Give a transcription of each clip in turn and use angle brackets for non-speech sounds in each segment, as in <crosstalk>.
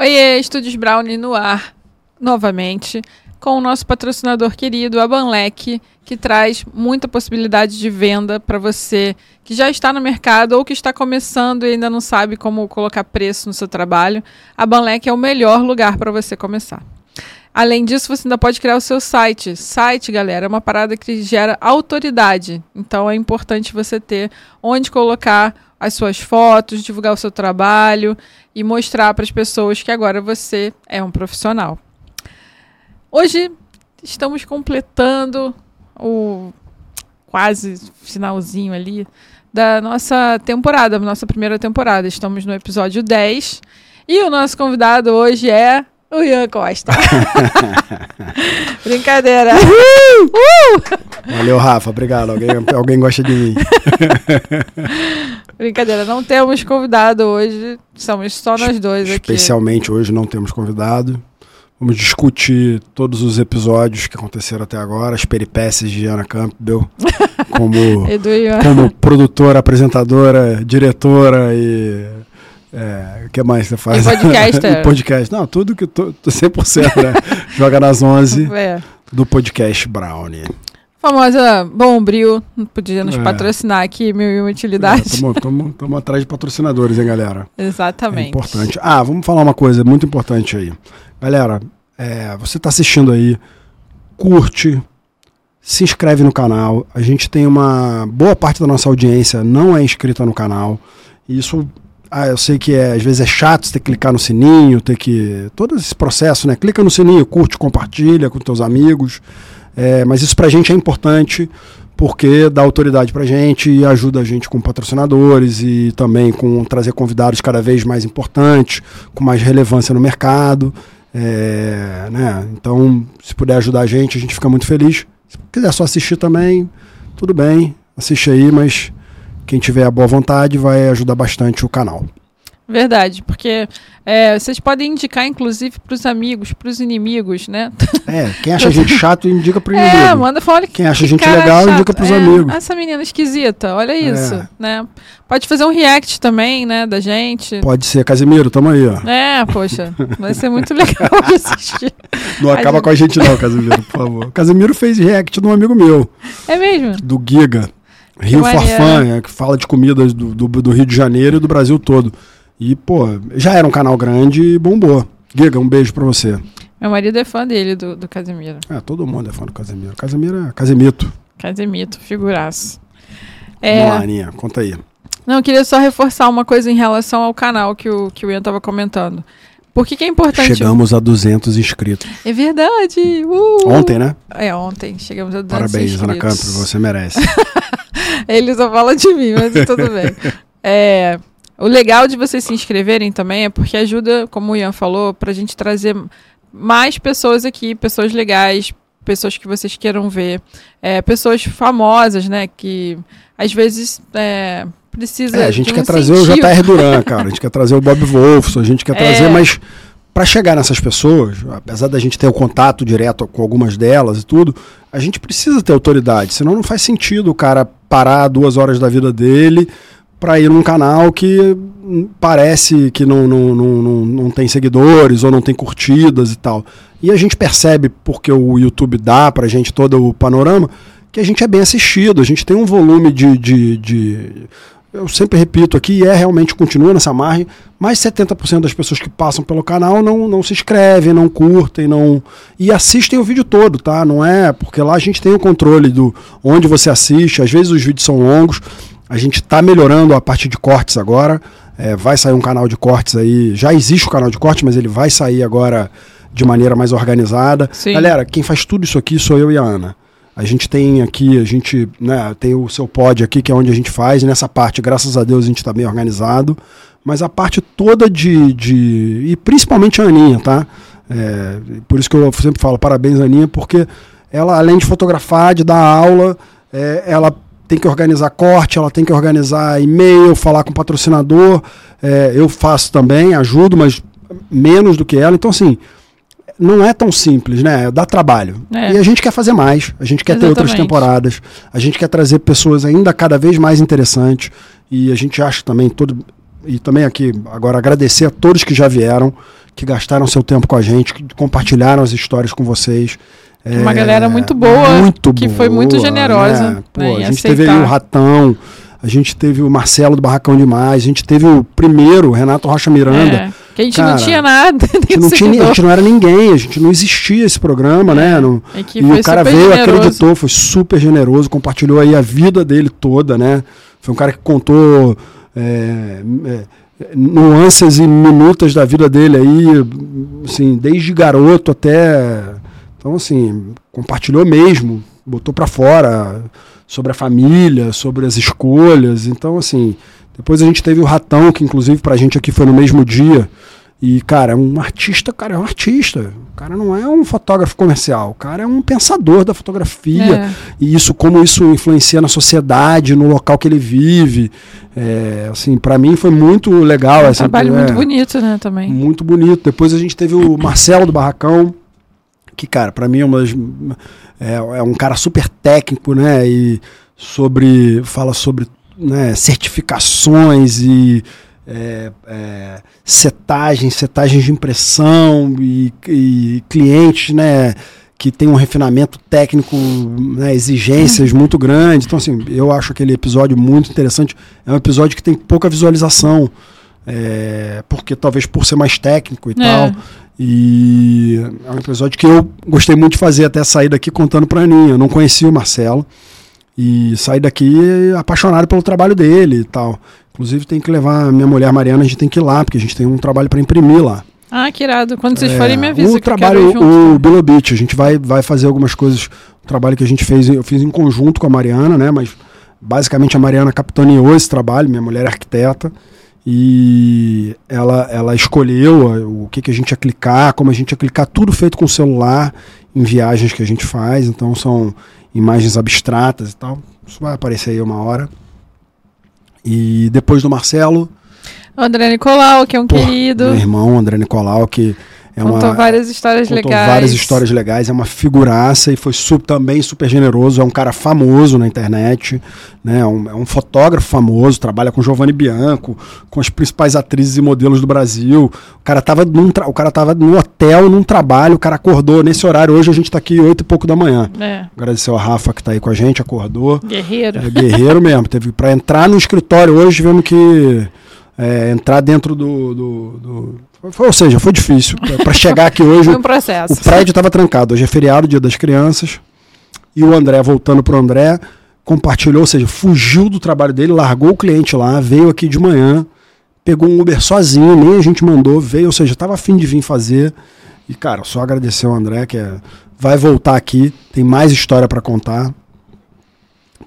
Oiê, Estúdios Brownie no ar, novamente, com o nosso patrocinador querido, a Banlec, que traz muita possibilidade de venda para você que já está no mercado ou que está começando e ainda não sabe como colocar preço no seu trabalho. A Banlec é o melhor lugar para você começar. Além disso, você ainda pode criar o seu site. Site, galera, é uma parada que gera autoridade. Então é importante você ter onde colocar as suas fotos, divulgar o seu trabalho e mostrar para as pessoas que agora você é um profissional. Hoje estamos completando o quase finalzinho ali da nossa temporada, nossa primeira temporada. Estamos no episódio 10 e o nosso convidado hoje é o Ian Costa. <laughs> Brincadeira. Uh! Valeu, Rafa. Obrigado. Alguém, alguém gosta de mim. <laughs> Brincadeira, não temos convidado hoje. Somos só nós dois aqui. Especialmente hoje não temos convidado. Vamos discutir todos os episódios que aconteceram até agora, as peripécias de Ana Campbell, como, <laughs> como produtora, apresentadora, diretora e é, o que mais você faz? E podcast. <laughs> podcast. Não, tudo que tô, tô 100%, né? <laughs> Joga nas 11 é. do podcast Brownie. Famosa Bombril, podia nos é. patrocinar aqui, mil e uma utilidades. Estamos atrás de patrocinadores, hein, galera? Exatamente. É importante. Ah, vamos falar uma coisa muito importante aí. Galera, é, você está assistindo aí, curte, se inscreve no canal. A gente tem uma boa parte da nossa audiência não é inscrita no canal. E isso ah, eu sei que é, às vezes é chato você ter que clicar no sininho, ter que. Todo esse processo, né? Clica no sininho, curte, compartilha com teus amigos. É, mas isso pra gente é importante porque dá autoridade pra gente e ajuda a gente com patrocinadores e também com trazer convidados cada vez mais importantes, com mais relevância no mercado. É, né? Então, se puder ajudar a gente, a gente fica muito feliz. Se quiser só assistir também, tudo bem, assiste aí, mas quem tiver a boa vontade vai ajudar bastante o canal. Verdade, porque é, vocês podem indicar, inclusive, para os amigos, para os inimigos, né? <laughs> É, quem acha a gente chato, indica para o inimigo. É, manda falar Quem acha a gente legal, chato. indica para os é, amigos. Essa menina esquisita, olha é. isso, é. né? Pode fazer um react também, né, da gente. Pode ser, Casimiro, tamo aí, ó. É, poxa, vai ser muito <laughs> legal de assistir. Não a acaba gente... com a gente não, Casimiro, por favor. Casimiro fez react de um amigo meu. É mesmo? Do Giga. Rio Farfã, é, que fala de comidas do, do, do, Rio de Janeiro e do Brasil todo. E, pô, já era um canal grande e bombou. Giga, um beijo pra você. Meu marido é fã dele, do, do Casemiro. É, todo mundo é fã do Casemiro. Casemiro é Casemito. Casemito, figuraço. É... Vamos lá, Aninha, conta aí. Não, eu queria só reforçar uma coisa em relação ao canal que o, que o Ian tava comentando. Por que, que é importante? Chegamos a 200 inscritos. É verdade. Uh! Ontem, né? É, ontem. Chegamos a 200 Parabéns, inscritos. Ana Campos, você merece. <laughs> <laughs> Ele só fala de mim, mas tudo bem. É, o legal de vocês se inscreverem também é porque ajuda, como o Ian falou, para a gente trazer mais pessoas aqui, pessoas legais, pessoas que vocês queiram ver, é, pessoas famosas, né? Que às vezes é, precisa. É, a gente um quer trazer o J.R. Duran, cara. A gente <laughs> quer trazer o Bob Wolfson, a gente quer trazer, é. mas para chegar nessas pessoas, apesar da gente ter o contato direto com algumas delas e tudo, a gente precisa ter autoridade, senão não faz sentido o cara parar duas horas da vida dele para ir num canal que parece que não, não, não, não, não tem seguidores ou não tem curtidas e tal. E a gente percebe, porque o YouTube dá pra gente todo o panorama, que a gente é bem assistido, a gente tem um volume de, de, de eu sempre repito aqui, e é realmente continua nessa margem, mais 70% das pessoas que passam pelo canal não, não se inscrevem, não curtem, não e assistem o vídeo todo, tá? Não é porque lá a gente tem o controle do onde você assiste, às vezes os vídeos são longos, a gente está melhorando a parte de cortes agora, é, vai sair um canal de cortes aí, já existe o canal de cortes, mas ele vai sair agora de maneira mais organizada. Sim. Galera, quem faz tudo isso aqui sou eu e a Ana. A gente tem aqui, a gente né, tem o seu pod aqui, que é onde a gente faz. Nessa parte, graças a Deus, a gente está bem organizado. Mas a parte toda de. de e principalmente a Aninha, tá? É, por isso que eu sempre falo parabéns, Aninha, porque ela, além de fotografar, de dar aula, é, ela tem que organizar corte, ela tem que organizar e-mail, falar com o patrocinador. É, eu faço também, ajudo, mas menos do que ela. Então, assim, não é tão simples, né? Dá trabalho. É. E a gente quer fazer mais, a gente quer Exatamente. ter outras temporadas, a gente quer trazer pessoas ainda cada vez mais interessantes. E a gente acha também todo. E também aqui, agora agradecer a todos que já vieram, que gastaram seu tempo com a gente, que compartilharam as histórias com vocês. Uma galera muito boa, muito que boa, foi muito generosa. Né? Pô, né, a gente aceitar. teve aí o Ratão, a gente teve o Marcelo do Barracão Demais, a gente teve o primeiro, Renato Rocha Miranda. É, que a gente Cara, não tinha nada. <laughs> A gente não, tinha, a gente não era ninguém, a gente não existia esse programa, né? é, né? Não, e o cara veio, generoso. acreditou, foi super generoso, compartilhou aí a vida dele toda, né? Foi um cara que contou é, é, nuances e minutas da vida dele aí, assim, desde garoto até. Então, assim, compartilhou mesmo, botou para fora sobre a família, sobre as escolhas. Então, assim, depois a gente teve o Ratão, que inclusive pra gente aqui foi no mesmo dia. E, cara, é um artista, cara, é um artista. O cara não é um fotógrafo comercial, o cara é um pensador da fotografia. É. E isso, como isso influencia na sociedade, no local que ele vive. É, assim, para mim foi muito legal. É um trabalho é, muito bonito, né, também. Muito bonito. Depois a gente teve o Marcelo do Barracão, que, cara, para mim é uma é, é um cara super técnico, né? E sobre fala sobre né, certificações e é, é, setagens, setagens de impressão e, e, clientes, né? Que tem um refinamento técnico, né, exigências muito grandes. Então, assim, eu acho aquele episódio muito interessante. É um episódio que tem pouca visualização, é, porque talvez por ser mais técnico e é. tal. E é um episódio que eu gostei muito de fazer, até sair daqui contando pra Aninha. Eu não conhecia o Marcelo. E sair daqui apaixonado pelo trabalho dele e tal. Inclusive tem que levar a minha mulher Mariana, a gente tem que ir lá, porque a gente tem um trabalho para imprimir lá. Ah, que irado. Quando vocês é, forem, me avisa. O trabalho, o Below Beach, a gente vai, vai fazer algumas coisas. O trabalho que a gente fez, eu fiz em conjunto com a Mariana, né? Mas basicamente a Mariana capitaneou esse trabalho, minha mulher é arquiteta e ela, ela escolheu o que, que a gente ia clicar, como a gente ia clicar, tudo feito com o celular em viagens que a gente faz, então são imagens abstratas e tal. Isso vai aparecer aí uma hora. E depois do Marcelo. André Nicolau, que é um Pô, querido. Meu irmão, André Nicolau, que é contou uma, várias histórias contou legais. várias histórias legais, é uma figuraça e foi super, também super generoso, é um cara famoso na internet, né? É um, é um fotógrafo famoso, trabalha com Giovanni Bianco, com as principais atrizes e modelos do Brasil. O cara tava, num o cara tava no hotel, num trabalho, o cara acordou nesse horário, hoje a gente tá aqui oito e pouco da manhã. É. Agradecer ao Rafa que tá aí com a gente, acordou. Guerreiro. É, guerreiro mesmo, teve para entrar no escritório hoje, tivemos que é, entrar dentro do, do, do foi, ou seja, foi difícil. Para chegar aqui hoje. foi um processo. O prédio estava trancado. Hoje é feriado, dia das crianças. E o André, voltando para o André, compartilhou, ou seja, fugiu do trabalho dele, largou o cliente lá, veio aqui de manhã, pegou um Uber sozinho, nem a gente mandou, veio, ou seja, estava afim de vir fazer. E, cara, só agradecer ao André, que é, vai voltar aqui, tem mais história para contar.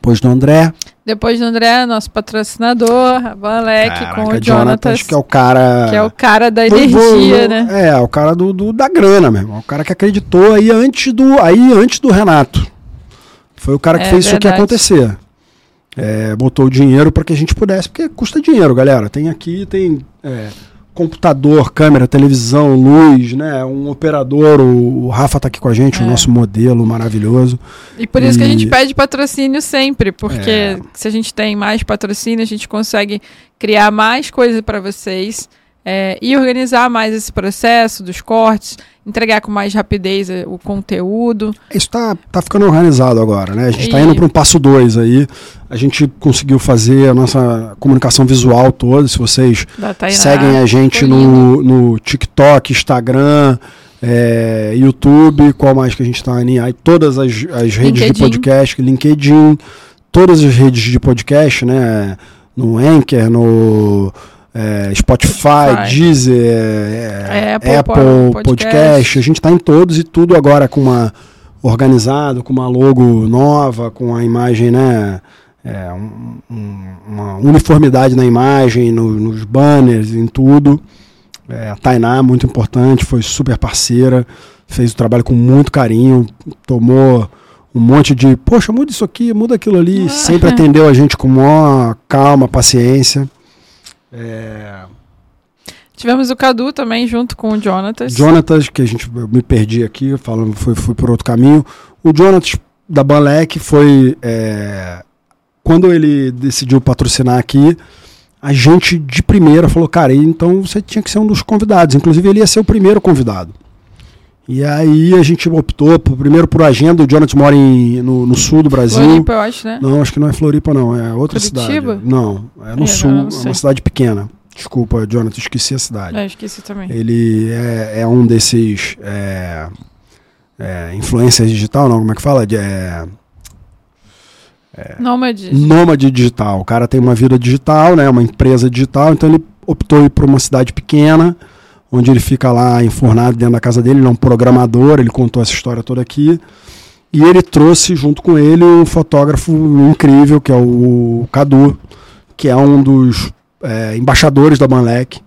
Depois do André. Depois do André, nosso patrocinador, Valek, com o Jonatas. Que é o cara. Que é o cara da energia, né? É, o cara do, do, da grana mesmo. O cara que acreditou aí antes do, aí antes do Renato. Foi o cara que é, fez verdade. isso aqui acontecer. É, botou o dinheiro para que a gente pudesse, porque custa dinheiro, galera. Tem aqui, tem. É, computador, câmera, televisão, luz, né? Um operador, o, o Rafa tá aqui com a gente, é. o nosso modelo maravilhoso. E por isso e... que a gente pede patrocínio sempre, porque é. se a gente tem mais patrocínio, a gente consegue criar mais coisas para vocês é, e organizar mais esse processo dos cortes, entregar com mais rapidez eh, o conteúdo. Isso está tá ficando organizado agora, né? A gente está indo para um passo 2 aí. A gente conseguiu fazer a nossa comunicação visual toda. Se vocês seguem a gente no, no TikTok, Instagram, é, YouTube, qual mais que a gente está aí? Todas as, as redes LinkedIn. de podcast, LinkedIn, todas as redes de podcast, né? No Anchor, no é, Spotify, Spotify, Deezer, é, Apple, Apple podcast. podcast. A gente está em todos e tudo agora com uma organizado, com uma logo nova, com a imagem, né? É, um, uma uniformidade na imagem, no, nos banners, em tudo. É, a Tainá, muito importante, foi super parceira, fez o trabalho com muito carinho, tomou um monte de, poxa, muda isso aqui, muda aquilo ali, ah. sempre atendeu a gente com maior calma, paciência. É... Tivemos o Cadu também junto com o Jonatas. Jonatas, que a gente me perdi aqui, falando, fui, fui por outro caminho. O Jonatas da Banlec foi. É, quando ele decidiu patrocinar aqui, a gente de primeira falou, cara, então você tinha que ser um dos convidados. Inclusive, ele ia ser o primeiro convidado. E aí a gente optou por, primeiro por agenda. O Jonathan mora em, no, no, sul do Brasil. Floripa, eu acho, né? Não, acho que não é Floripa, não. É outra Curitiba? cidade. Não, é no é, sul. Não, não é uma cidade pequena. Desculpa, Jonathan, esqueci a cidade. É, esqueci também. Ele é, é um desses é, é, influência digital, não? Como é que fala? De, é, é, nômade. Nômade digital. O cara tem uma vida digital, né? Uma empresa digital, então ele optou ir para uma cidade pequena onde ele fica lá enfornado dentro da casa dele, ele é um programador, ele contou essa história toda aqui. E ele trouxe junto com ele um fotógrafo incrível, que é o Cadu, que é um dos é, embaixadores da Banlec.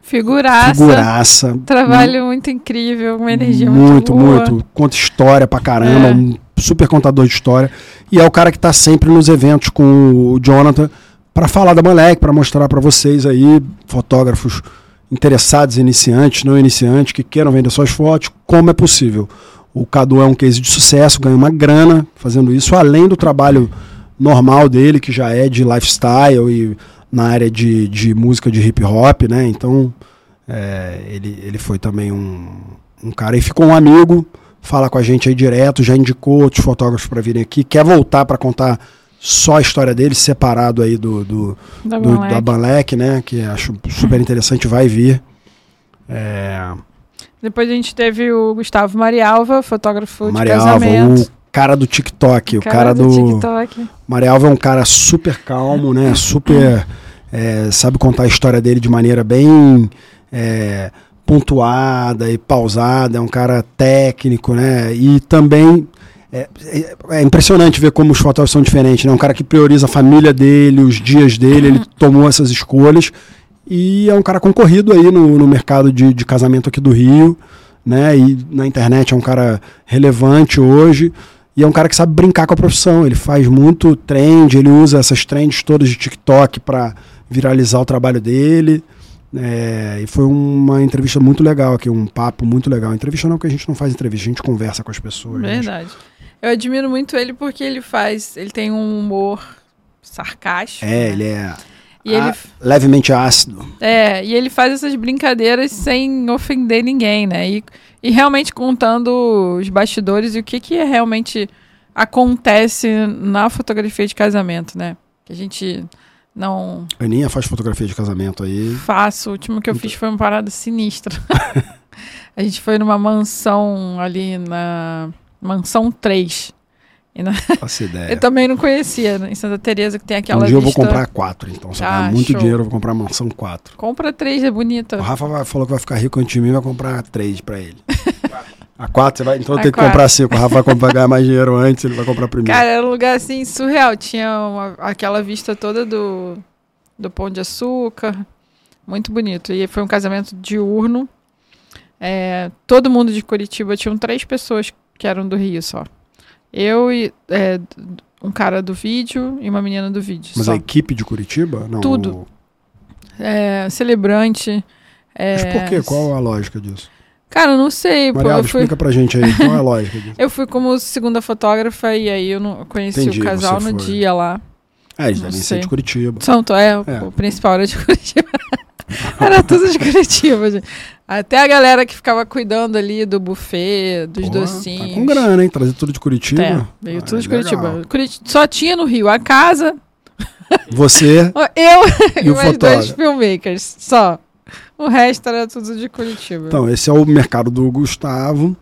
Figuraça. Figuraça. Trabalho muito, muito incrível, uma energia muito, muito boa. Muito, Conta história pra caramba, é. um super contador de história. E é o cara que tá sempre nos eventos com o Jonathan para falar da Banlec, para mostrar para vocês aí, fotógrafos interessados, iniciantes, não iniciantes, que queiram vender suas fotos, como é possível. O Cadu é um case de sucesso, ganha uma grana fazendo isso, além do trabalho normal dele, que já é de lifestyle e na área de, de música de hip hop, né? Então, é, ele, ele foi também um, um cara e ficou um amigo, fala com a gente aí direto, já indicou outros fotógrafos para virem aqui, quer voltar para contar só a história dele, separado aí do, do, da, do, Banlec. da Banlec, né? Que acho super interessante, vai vir. É... Depois a gente teve o Gustavo Marialva, fotógrafo Marialva, de casamento. o cara do TikTok. O cara, cara do, do TikTok. Marialva é um cara super calmo, né? Super... É, sabe contar a história dele de maneira bem... É, pontuada e pausada, é um cara técnico, né? E também é, é, é, impressionante ver como os fotógrafos são diferentes, né? Um cara que prioriza a família dele, os dias dele, ele tomou essas escolhas e é um cara concorrido aí no, no mercado de, de casamento aqui do Rio, né? E na internet é um cara relevante hoje e é um cara que sabe brincar com a profissão. Ele faz muito trend, ele usa essas trends todas de TikTok para viralizar o trabalho dele. É, e foi uma entrevista muito legal aqui, um papo muito legal. Entrevista não, porque a gente não faz entrevista, a gente conversa com as pessoas. Verdade. Gente... Eu admiro muito ele porque ele faz. Ele tem um humor sarcástico. É, né? ele é. E ele, levemente ácido. É, e ele faz essas brincadeiras sem ofender ninguém, né? E, e realmente contando os bastidores e o que, que realmente acontece na fotografia de casamento, né? Que a gente não. Aninha faz fotografia de casamento aí. Faço. O último que eu fiz foi uma parada sinistra. <laughs> a gente foi numa mansão ali na Mansão 3. E na... Faço <laughs> ideia. eu também não conhecia, né? em Santa Teresa que tem aquela Um dia vista... eu vou comprar quatro, então. Se ah, muito show. dinheiro, eu vou comprar mansão 4. Compra três, é bonita. O Rafa vai, falou que vai ficar rico antes de mim, vai comprar três pra ele. <laughs> A quatro, você vai, então tenho que comprar cinco. O Rafa vai pagar mais dinheiro antes, ele vai comprar primeiro. Cara, era um lugar assim surreal. Tinha uma, aquela vista toda do, do Pão de Açúcar. Muito bonito. E foi um casamento diurno. É, todo mundo de Curitiba, tinham três pessoas que eram do Rio só. Eu e é, um cara do vídeo e uma menina do vídeo. Mas só. a equipe de Curitiba? Não, Tudo. É, celebrante. É, Mas por quê? Qual a lógica disso? Cara, não sei. Mariela, fui... explica pra gente aí, qual é a <laughs> lógica disso? eu fui como segunda fotógrafa e aí eu não conheci Entendi, o casal no dia lá. É, eles devem ser de Curitiba. São, é, é, o principal era de <laughs> Curitiba. era tudo de Curitiba, gente. Até a galera que ficava cuidando ali do buffet, dos Porra, docinhos. Tá com grana, hein? Trazer tudo de Curitiba. É, veio ah, tudo de Curitiba. Só tinha no Rio a casa. Você. <laughs> eu <laughs> e, o <laughs> mais dois filmmakers. Só. O resto era tudo de Curitiba. Então, esse é o mercado do Gustavo.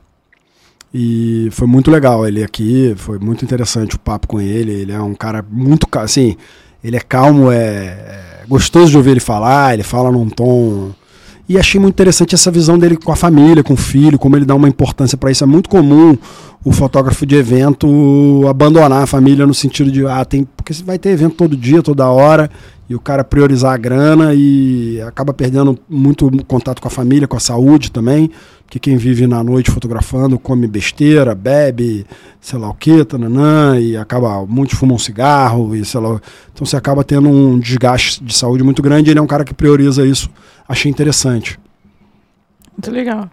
E foi muito legal ele aqui. Foi muito interessante o papo com ele. Ele é um cara muito. Assim, ele é calmo, é, é gostoso de ouvir ele falar. Ele fala num tom e achei muito interessante essa visão dele com a família, com o filho, como ele dá uma importância para isso. É muito comum o fotógrafo de evento abandonar a família no sentido de, ah, tem. Porque vai ter evento todo dia, toda hora, e o cara priorizar a grana e acaba perdendo muito contato com a família, com a saúde também. Porque quem vive na noite fotografando come besteira, bebe, sei lá o que, tananã, e acaba. Muitos fumam cigarro, e sei lá. Então você acaba tendo um desgaste de saúde muito grande. E ele é um cara que prioriza isso achei interessante. Muito legal.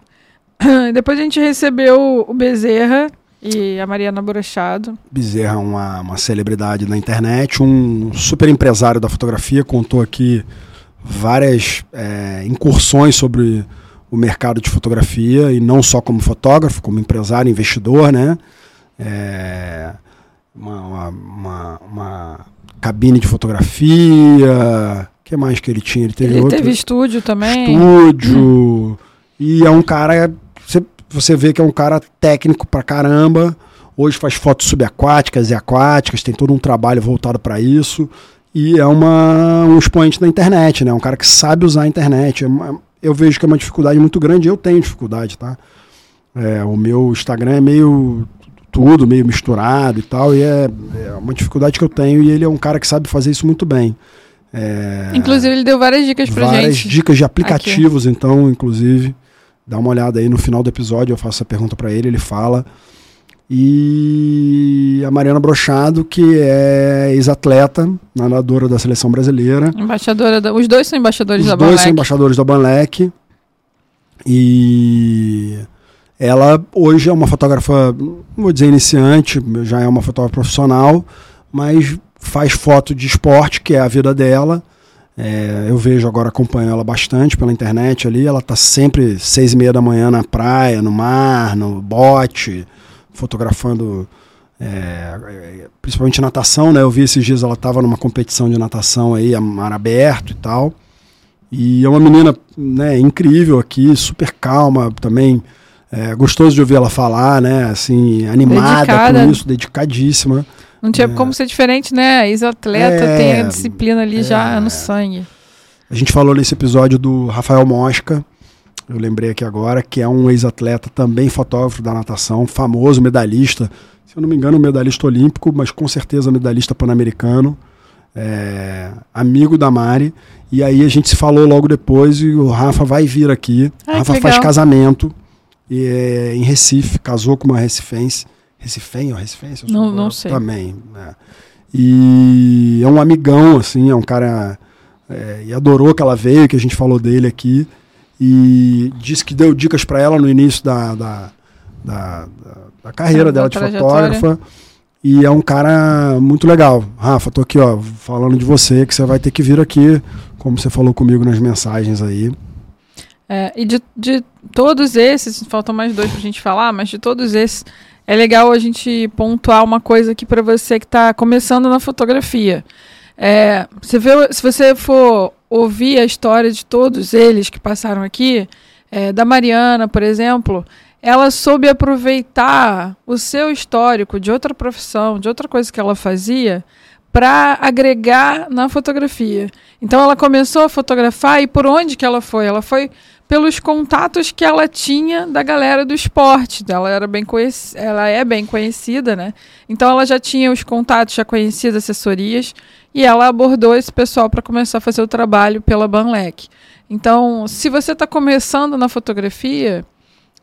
<clears throat> Depois a gente recebeu o Bezerra, E a Mariana Brochado. Bezerra, uma, uma celebridade na internet, um super empresário da fotografia, contou aqui várias é, incursões sobre o mercado de fotografia, e não só como fotógrafo, como empresário, investidor, né? É, uma, uma, uma, uma cabine de fotografia, o que mais que ele tinha? Ele teve, ele outro, teve estúdio também. Estúdio. E é um cara você vê que é um cara técnico pra caramba. Hoje faz fotos subaquáticas e aquáticas, tem todo um trabalho voltado para isso. E é uma, um expoente da internet, né? Um cara que sabe usar a internet. É eu vejo que é uma dificuldade muito grande, eu tenho dificuldade, tá? É, o meu Instagram é meio tudo, meio misturado e tal, e é, é, uma dificuldade que eu tenho, e ele é um cara que sabe fazer isso muito bem. É, inclusive, ele deu várias dicas pra várias gente. Várias dicas de aplicativos, Aqui. então, inclusive. Dá uma olhada aí no final do episódio, eu faço essa pergunta para ele, ele fala. E a Mariana Brochado, que é ex-atleta, nadadora da seleção brasileira. Embaixadora da, os dois são embaixadores os da Banlec. Os dois são embaixadores da Banlec. E ela hoje é uma fotógrafa, vou dizer iniciante, já é uma fotógrafa profissional, mas faz foto de esporte, que é a vida dela. É, eu vejo agora, acompanho ela bastante pela internet ali. Ela tá sempre seis e meia da manhã na praia, no mar, no bote, fotografando, é, principalmente natação, né? Eu vi esses dias ela tava numa competição de natação aí, a mar aberto e tal. E é uma menina né, incrível aqui, super calma também. É, gostoso de ouvir ela falar, né? Assim, animada Dedicada. com isso, dedicadíssima. Não tinha é. como ser diferente, né? Ex-atleta é, tem a disciplina ali é. já no sangue. A gente falou nesse episódio do Rafael Mosca, eu lembrei aqui agora, que é um ex-atleta, também fotógrafo da natação, famoso medalhista, se eu não me engano, medalhista olímpico, mas com certeza medalhista pan-americano, é, amigo da Mari. E aí a gente se falou logo depois e o Rafa vai vir aqui. Ai, Rafa faz casamento e, é, em Recife, casou com uma recifense. Recifenho ou Recifense? Não, não sei. Também. Né? E é um amigão, assim, é um cara. É, e adorou que ela veio, que a gente falou dele aqui. E disse que deu dicas para ela no início da, da, da, da carreira é, dela de fotógrafa. E é um cara muito legal. Rafa, tô aqui, ó, falando de você, que você vai ter que vir aqui, como você falou comigo nas mensagens aí. É, e de, de todos esses, faltam mais dois pra gente falar, mas de todos esses, é legal a gente pontuar uma coisa aqui para você que está começando na fotografia. É, você vê, se você for ouvir a história de todos eles que passaram aqui, é, da Mariana, por exemplo, ela soube aproveitar o seu histórico de outra profissão, de outra coisa que ela fazia, para agregar na fotografia. Então ela começou a fotografar e por onde que ela foi? Ela foi pelos contatos que ela tinha da galera do esporte. Ela era bem ela é bem conhecida, né? Então ela já tinha os contatos, já conhecia as assessorias e ela abordou esse pessoal para começar a fazer o trabalho pela Banlec. Então, se você está começando na fotografia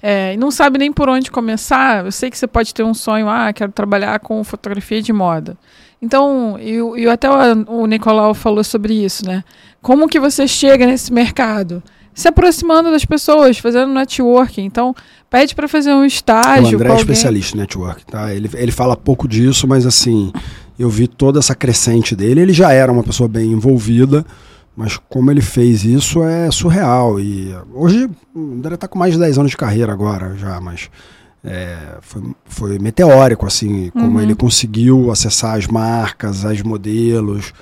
é, e não sabe nem por onde começar, eu sei que você pode ter um sonho, ah, quero trabalhar com fotografia de moda. Então, e, até o, o Nicolau falou sobre isso, né? Como que você chega nesse mercado? Se aproximando das pessoas, fazendo networking. Então, pede para fazer um estágio. O André é especialista em networking, tá? Ele, ele fala pouco disso, mas assim, eu vi toda essa crescente dele. Ele já era uma pessoa bem envolvida, mas como ele fez isso é surreal. E hoje, o André está com mais de 10 anos de carreira agora já, mas. É, foi, foi meteórico, assim, como uhum. ele conseguiu acessar as marcas, as modelos,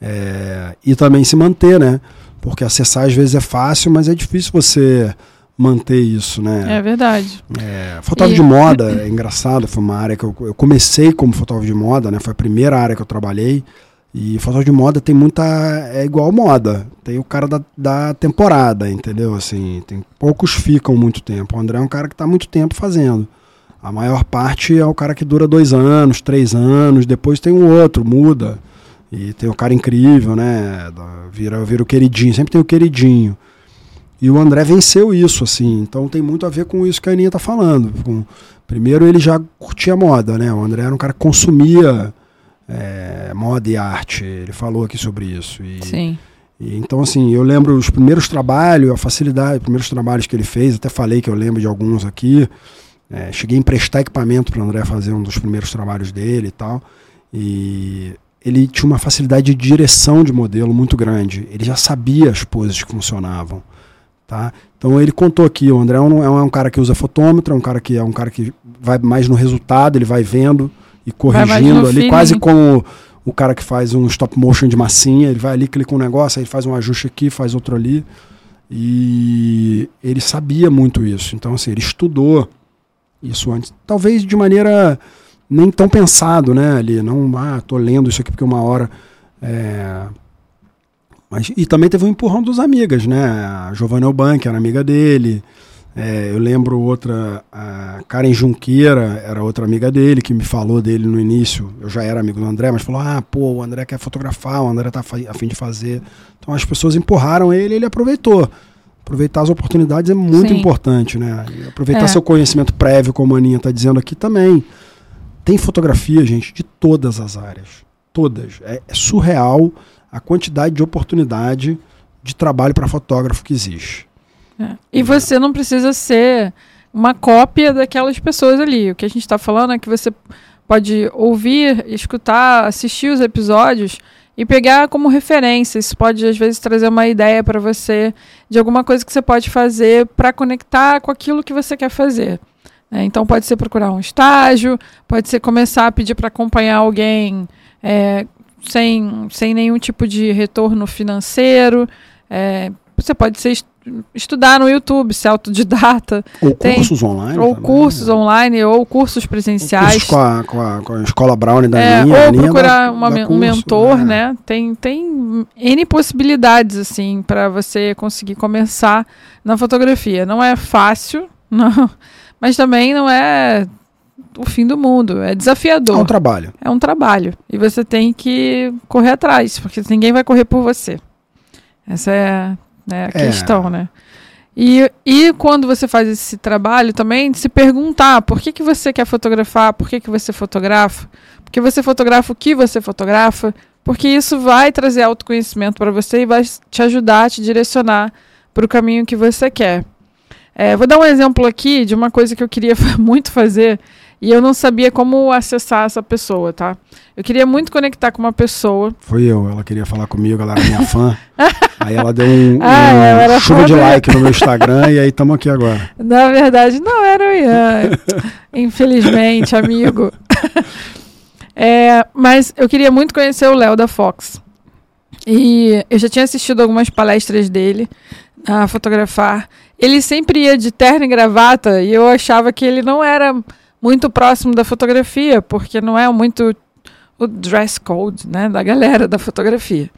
é, e também se manter, né? Porque acessar às vezes é fácil, mas é difícil você manter isso, né? É verdade. É, fotógrafo e... de moda é engraçado, foi uma área que eu, eu, comecei como fotógrafo de moda, né? Foi a primeira área que eu trabalhei. E fotógrafo de moda tem muita. É igual moda. Tem o cara da, da temporada, entendeu? Assim, tem poucos ficam muito tempo. O André é um cara que está muito tempo fazendo. A maior parte é o cara que dura dois anos, três anos, depois tem um outro, muda. E tem o cara incrível, né? Vira, vira o queridinho, sempre tem o queridinho. E o André venceu isso, assim. Então tem muito a ver com isso que a Aninha tá falando. Com, primeiro, ele já curtia moda, né? O André era um cara que consumia é, moda e arte. Ele falou aqui sobre isso. E, Sim. E, então, assim, eu lembro os primeiros trabalhos, a facilidade, os primeiros trabalhos que ele fez, até falei que eu lembro de alguns aqui. É, cheguei a emprestar equipamento para o André fazer um dos primeiros trabalhos dele e tal. E ele tinha uma facilidade de direção de modelo muito grande. Ele já sabia as poses que funcionavam. Tá? Então ele contou aqui, o André é um, é um cara que usa fotômetro, é um cara que é um cara que vai mais no resultado, ele vai vendo e corrigindo ali, feeling. quase como o cara que faz um stop motion de massinha, ele vai ali, clica um negócio, aí faz um ajuste aqui, faz outro ali. E ele sabia muito isso. Então, assim, ele estudou isso antes. Talvez de maneira nem tão pensado, né? Ali, não, ah, tô lendo isso aqui porque uma hora. É... Mas, e também teve um empurrão dos amigas, né? A Giovanna Elban, era amiga dele. É, eu lembro outra, a Karen Junqueira, era outra amiga dele, que me falou dele no início. Eu já era amigo do André, mas falou: ah, pô, o André quer fotografar, o André tá a fim de fazer. Então as pessoas empurraram ele e ele aproveitou aproveitar as oportunidades é muito Sim. importante, né? E aproveitar é. seu conhecimento prévio, como a Aninha está dizendo aqui também. Tem fotografia, gente, de todas as áreas. Todas. É, é surreal a quantidade de oportunidade de trabalho para fotógrafo que existe. É. E você não precisa ser uma cópia daquelas pessoas ali. O que a gente está falando é que você pode ouvir, escutar, assistir os episódios e pegar como referência. Isso pode, às vezes, trazer uma ideia para você de alguma coisa que você pode fazer para conectar com aquilo que você quer fazer. É, então, pode ser procurar um estágio, pode ser começar a pedir para acompanhar alguém é, sem, sem nenhum tipo de retorno financeiro. É, você pode ser estudar no YouTube, ser autodidata. <laughs> Ou tem, cursos online. Ou também, cursos né? online, ou cursos presenciais. Cursos com a, com a, com a escola Brown da é, linha. Ou procurar da, uma, da curso, um mentor, né? né? Tem, tem N possibilidades, assim, para você conseguir começar na fotografia. Não é fácil, <laughs> não, mas também não é o fim do mundo. É desafiador. É um trabalho. É um trabalho. E você tem que correr atrás, porque ninguém vai correr por você. Essa é né, a é. questão, né? E, e quando você faz esse trabalho também, de se perguntar por que, que você quer fotografar, por que, que você fotografa, porque você fotografa o que você fotografa, porque isso vai trazer autoconhecimento para você e vai te ajudar a te direcionar para o caminho que você quer. É, vou dar um exemplo aqui de uma coisa que eu queria <laughs> muito fazer, e eu não sabia como acessar essa pessoa, tá? Eu queria muito conectar com uma pessoa. Foi eu, ela queria falar comigo, ela era minha fã. <laughs> aí ela deu um, ah, um chuva de like no meu Instagram e aí estamos aqui agora. Na verdade, não era o Ian. <laughs> Infelizmente, amigo. é, mas eu queria muito conhecer o Léo da Fox. E eu já tinha assistido algumas palestras dele a fotografar. Ele sempre ia de terno e gravata e eu achava que ele não era muito próximo da fotografia, porque não é muito o dress code né, da galera da fotografia.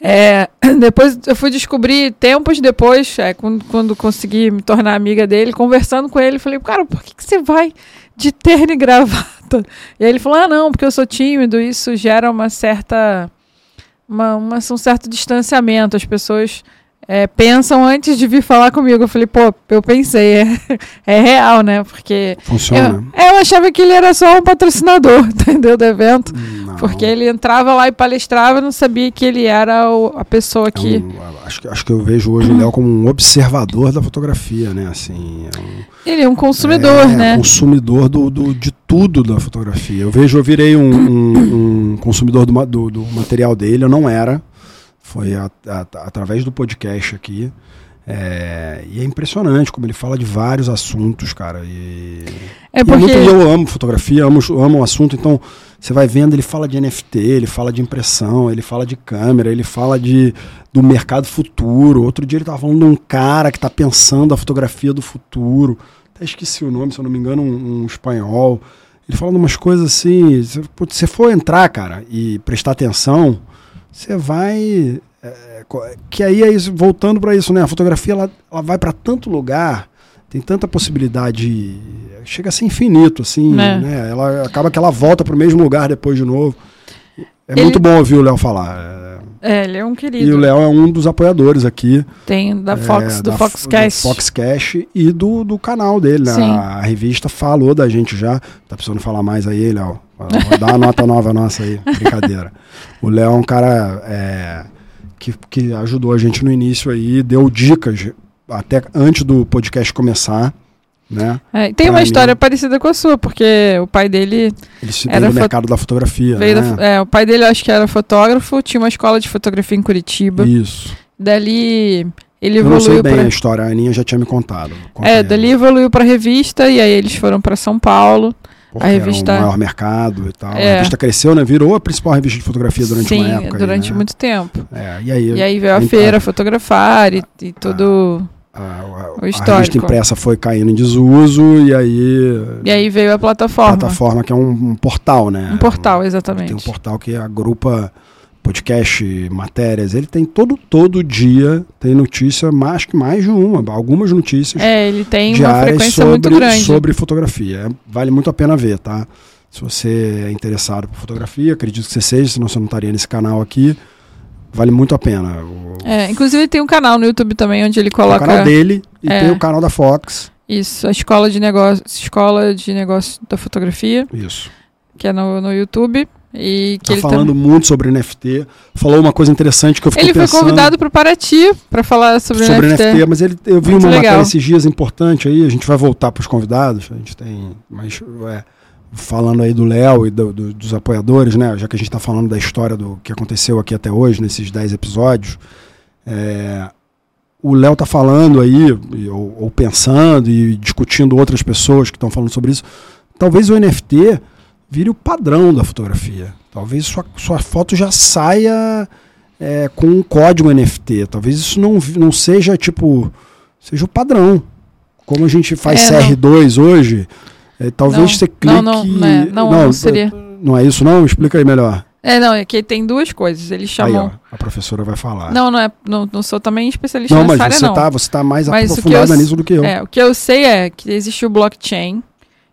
É, <clears throat> depois eu fui descobrir, tempos depois, é, quando, quando, consegui me tornar amiga dele, conversando com ele, falei, cara, por que, que você vai de terno e gravata? E aí ele falou, ah, não, porque eu sou tímido, isso gera uma certa. Uma, uma, um certo distanciamento. As pessoas é, pensam antes de vir falar comigo. Eu falei, pô, eu pensei, é, <laughs> é real, né? Porque. Funciona. Eu, eu, achava que ele era só um patrocinador, <laughs> entendeu? Do evento. Não. Porque ele entrava lá e palestrava, não sabia que ele era o, a pessoa que. É um, acho, acho que eu vejo hoje o Léo como um observador da fotografia, né? Assim, é um, ele é um consumidor, é, né? consumidor do, do, de tudo da fotografia. Eu vejo, eu virei um, um, um consumidor do, do, do material dele, eu não era. Foi a, a, através do podcast aqui. É, e é impressionante como ele fala de vários assuntos, cara. E, é porque... E eu amo fotografia, amo, amo o assunto, então você vai vendo, ele fala de NFT, ele fala de impressão, ele fala de câmera, ele fala de, do mercado futuro. Outro dia ele estava falando de um cara que está pensando a fotografia do futuro. Até esqueci o nome, se eu não me engano, um, um espanhol. Ele fala de umas coisas assim. Se você for entrar, cara, e prestar atenção, você vai. É, que aí é isso, voltando para isso, né? A fotografia ela, ela vai para tanto lugar, tem tanta possibilidade, chega a ser infinito, assim, é. né? Ela acaba que ela volta para o mesmo lugar depois de novo. É ele... muito bom ouvir o Léo falar. É, ele é um querido. E o Léo é um dos apoiadores aqui. Tem da Fox, é, do Foxcast. Do Foxcast e do, do canal dele. Né? A revista falou da gente já. Tá precisando falar mais aí, Léo? Dá uma nota nova nossa aí. <laughs> Brincadeira. O Léo é um cara é, que, que ajudou a gente no início aí, deu dicas até antes do podcast começar. Né? É, tem Pra uma história parecida com a sua, porque o pai dele Ele se Era do fo- mercado da fotografia, né? da- é, o pai dele acho que era fotógrafo, tinha uma escola de fotografia em Curitiba. Isso. Dali ele Eu não sei evoluiu bem pra a história, a Aninha já tinha me contado. Conta É, aí, dali evoluiu pra revista e aí eles foram pra São Paulo. porque a era revista- o maior mercado e tal. É. A revista cresceu, né? Virou a principal revista de fotografia durante Sim, uma época. aí, durante né? muito tempo. É, e aí, E aí veio a a- feira fotografar e, e tudo. A, a- a revista impressa foi caindo em desuso e aí E aí veio a a plataforma. plataforma que é um, um portal, né? Um portal, Tem um exatamente. portal que agrupa podcast, matérias. Ele tem todo todo dia tem notícia, mais que mais de uma, algumas notícias É, ele tem uma frequência sobre, muito grande. sobre fotografia. É, Vale muito a pena ver, tá? Se você é interessado por fotografia, acredito que você seja, senão você não estaria nesse canal aqui. Vale muito a pena. O, É, inclusive tem um canal no YouTube também onde ele tem o coloca canal dele e É. tem o canal da Fox. isso, a escola de negócio, escola de negócio da fotografia, Isso. que é no, no YouTube e que Tá ele falando também- muito sobre NFT. Falou uma coisa interessante que eu fiquei ele foi pensando. convidado para Paraty para falar sobre, sobre NFT. NFT, mas ele, eu vi Muito uma matéria legal. esses dias importante aí, a gente vai voltar para os convidados, a gente tem, mas é, falando aí do Léo e do- do- dos apoiadores, né, já que a gente está falando da história do que aconteceu aqui até hoje, nesses 10 episódios, é, o Léo tá falando aí, ou, ou pensando e discutindo outras pessoas que estão falando sobre isso, talvez o NFT vire o padrão da fotografia. Talvez sua, sua foto já saia é, com um código NFT. Talvez isso não, não seja tipo. Seja o padrão. Como a gente faz É, não. CR2 hoje, é, talvez Não, você clique. não, não, não é, não, não seria. Não é isso, não? Explica aí melhor. É, não, é que tem duas coisas. Eles Aí, chamam. ó, a professora vai falar. não, não é. Não, não sou também especialista Não, nessa mas área, você não. tá, você tá mais Mas aprofundada eu- nisso do que eu. É, o que eu sei é que existe o blockchain,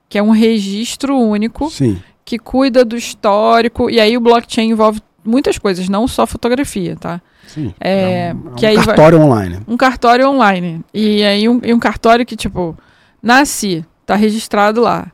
que é um registro único Sim. que cuida do histórico. E aí o blockchain envolve muitas coisas, não só fotografia, tá? sim. É, um, é que um aí vai- cartório online. Um cartório online. E aí um, e um cartório que, tipo, nasci, tá registrado lá.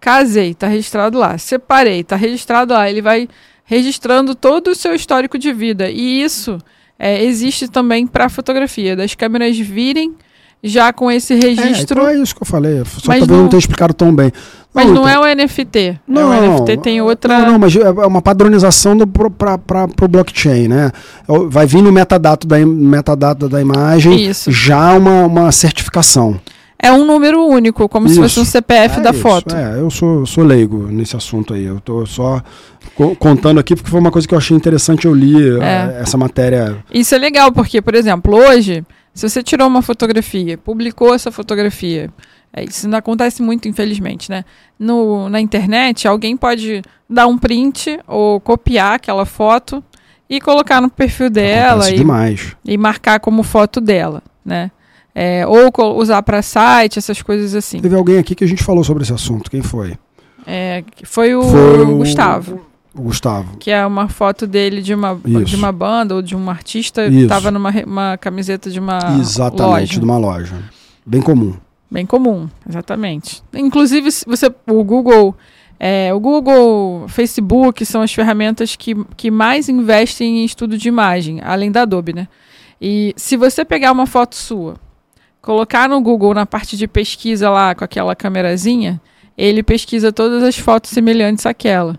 Casei, tá registrado lá. Separei, tá registrado lá. Ele vai registrando todo o seu histórico de vida. E isso é, existe também para fotografia, das câmeras virem já com esse É, registro. então é isso que eu falei. Só talvez não- não tenha explicado tão bem. mas não então- é o NFT. Não, é o NFT tem outra. Não, não, mas é uma padronização para o blockchain, né? É Vai vir no metadata da, metadata da imagem Isso. já uma, uma certificação. É um número único, como se Isso. fosse um CPF É da isso, foto. É, eu sou, sou leigo nesse assunto aí. Eu tô só co- contando aqui porque foi uma coisa que eu achei interessante. Eu li É. eh, essa matéria. Isso é legal, porque, por exemplo, hoje, se você tirou uma fotografia, publicou essa fotografia, é, isso não acontece muito, infelizmente, né? No, na internet, alguém pode dar um print ou copiar aquela foto e colocar no perfil dela e, demais. e marcar como foto dela, né? É, ou usar para site, essas coisas assim. Teve alguém aqui que a gente falou sobre esse assunto. Quem foi? É, foi o Foi o- Gustavo. O Gustavo. que é uma foto dele de uma, Isso. de uma banda ou de um artista que estava numa uma camiseta de uma Exatamente, loja. de uma loja. Bem comum. Bem comum, exatamente. Inclusive, você, o Google, é, o Google, Facebook são as ferramentas que, que mais investem em estudo de imagem, além da Adobe, né? E se você pegar uma foto sua, colocar no Google na parte de pesquisa lá com aquela câmerazinha, ele pesquisa todas as fotos semelhantes àquela.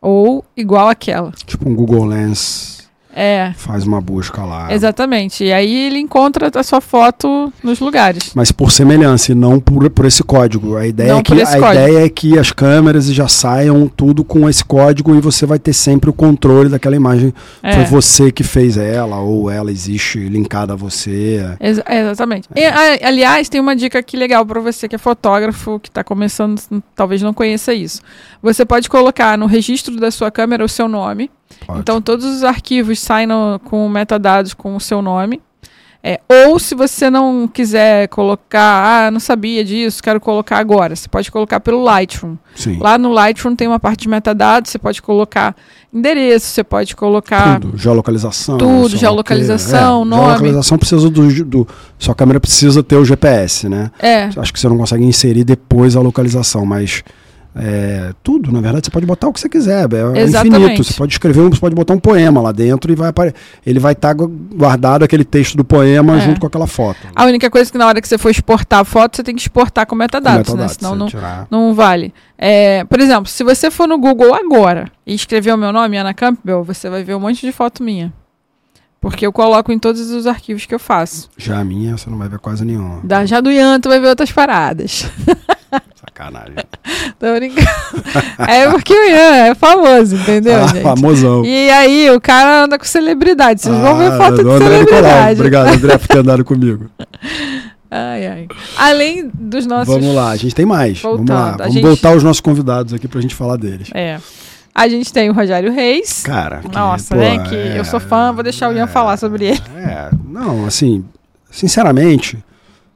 Ou igual àquela. Tipo um Google Lens É, faz uma busca lá. exatamente. E aí ele encontra a sua foto nos lugares. Mas por semelhança e não por, por esse código. A ideia, Não é que, a código. ideia é que as câmeras já saiam tudo com esse código e você vai ter sempre o controle daquela imagem. É. Foi você que fez ela, ou ela existe linkada a você. É, exatamente. E, a- aliás, tem uma dica aqui legal para você que é fotógrafo, que está começando, talvez não conheça isso. Você pode colocar no registro da sua câmera o seu nome. Pode. Então, todos os arquivos saem no- com metadados com o seu nome. É, ou se você não quiser colocar, ah, não sabia disso, quero colocar agora. Você pode colocar pelo Lightroom. Sim. Lá no Lightroom tem uma parte de metadados, você pode colocar endereço, você pode colocar. Tudo, geolocalização. Tudo, geolocalização, nome. Geolocalização precisa do, do. Sua câmera precisa ter o GPS, né? É, Acho que você não consegue inserir depois a localização, mas É, tudo, na verdade, você pode botar o que você quiser, é, é Exatamente. infinito. Você pode escrever, um- você pode botar um poema lá dentro e vai apare- ele vai estar guardado aquele texto do poema É. junto com aquela foto. A única coisa que na hora que você for exportar a foto, você tem que exportar com metadados, Com né? metadados, Senão você não, tirar. não vale. É, por exemplo, se você for no Google agora e escrever o meu nome, Ana Campbell, você vai ver um monte de foto minha. Porque eu coloco em todos os arquivos que eu faço. Já a minha, você não vai ver quase nenhuma. Da, já do Ian, tu vai ver outras paradas. <laughs> Sacanagem. <laughs> Tô brincando. é porque o Ian é famoso, entendeu, ah, gente? famosão. E aí, o cara anda com celebridade. Vocês vão ver Ah, foto de celebridade. Obrigado, André, por ter andado comigo. <laughs> Ai, ai. Além dos nossos. Vamos lá, a gente tem mais. Vamos lá. Voltando, Vamos gente- voltar aos nossos convidados aqui pra gente falar deles. É. A gente tem o Rogério Reis. Cara, que, Nossa, pô, né? Que é- eu sou fã, vou deixar o Ian falar sobre ele. É, não, assim, sinceramente,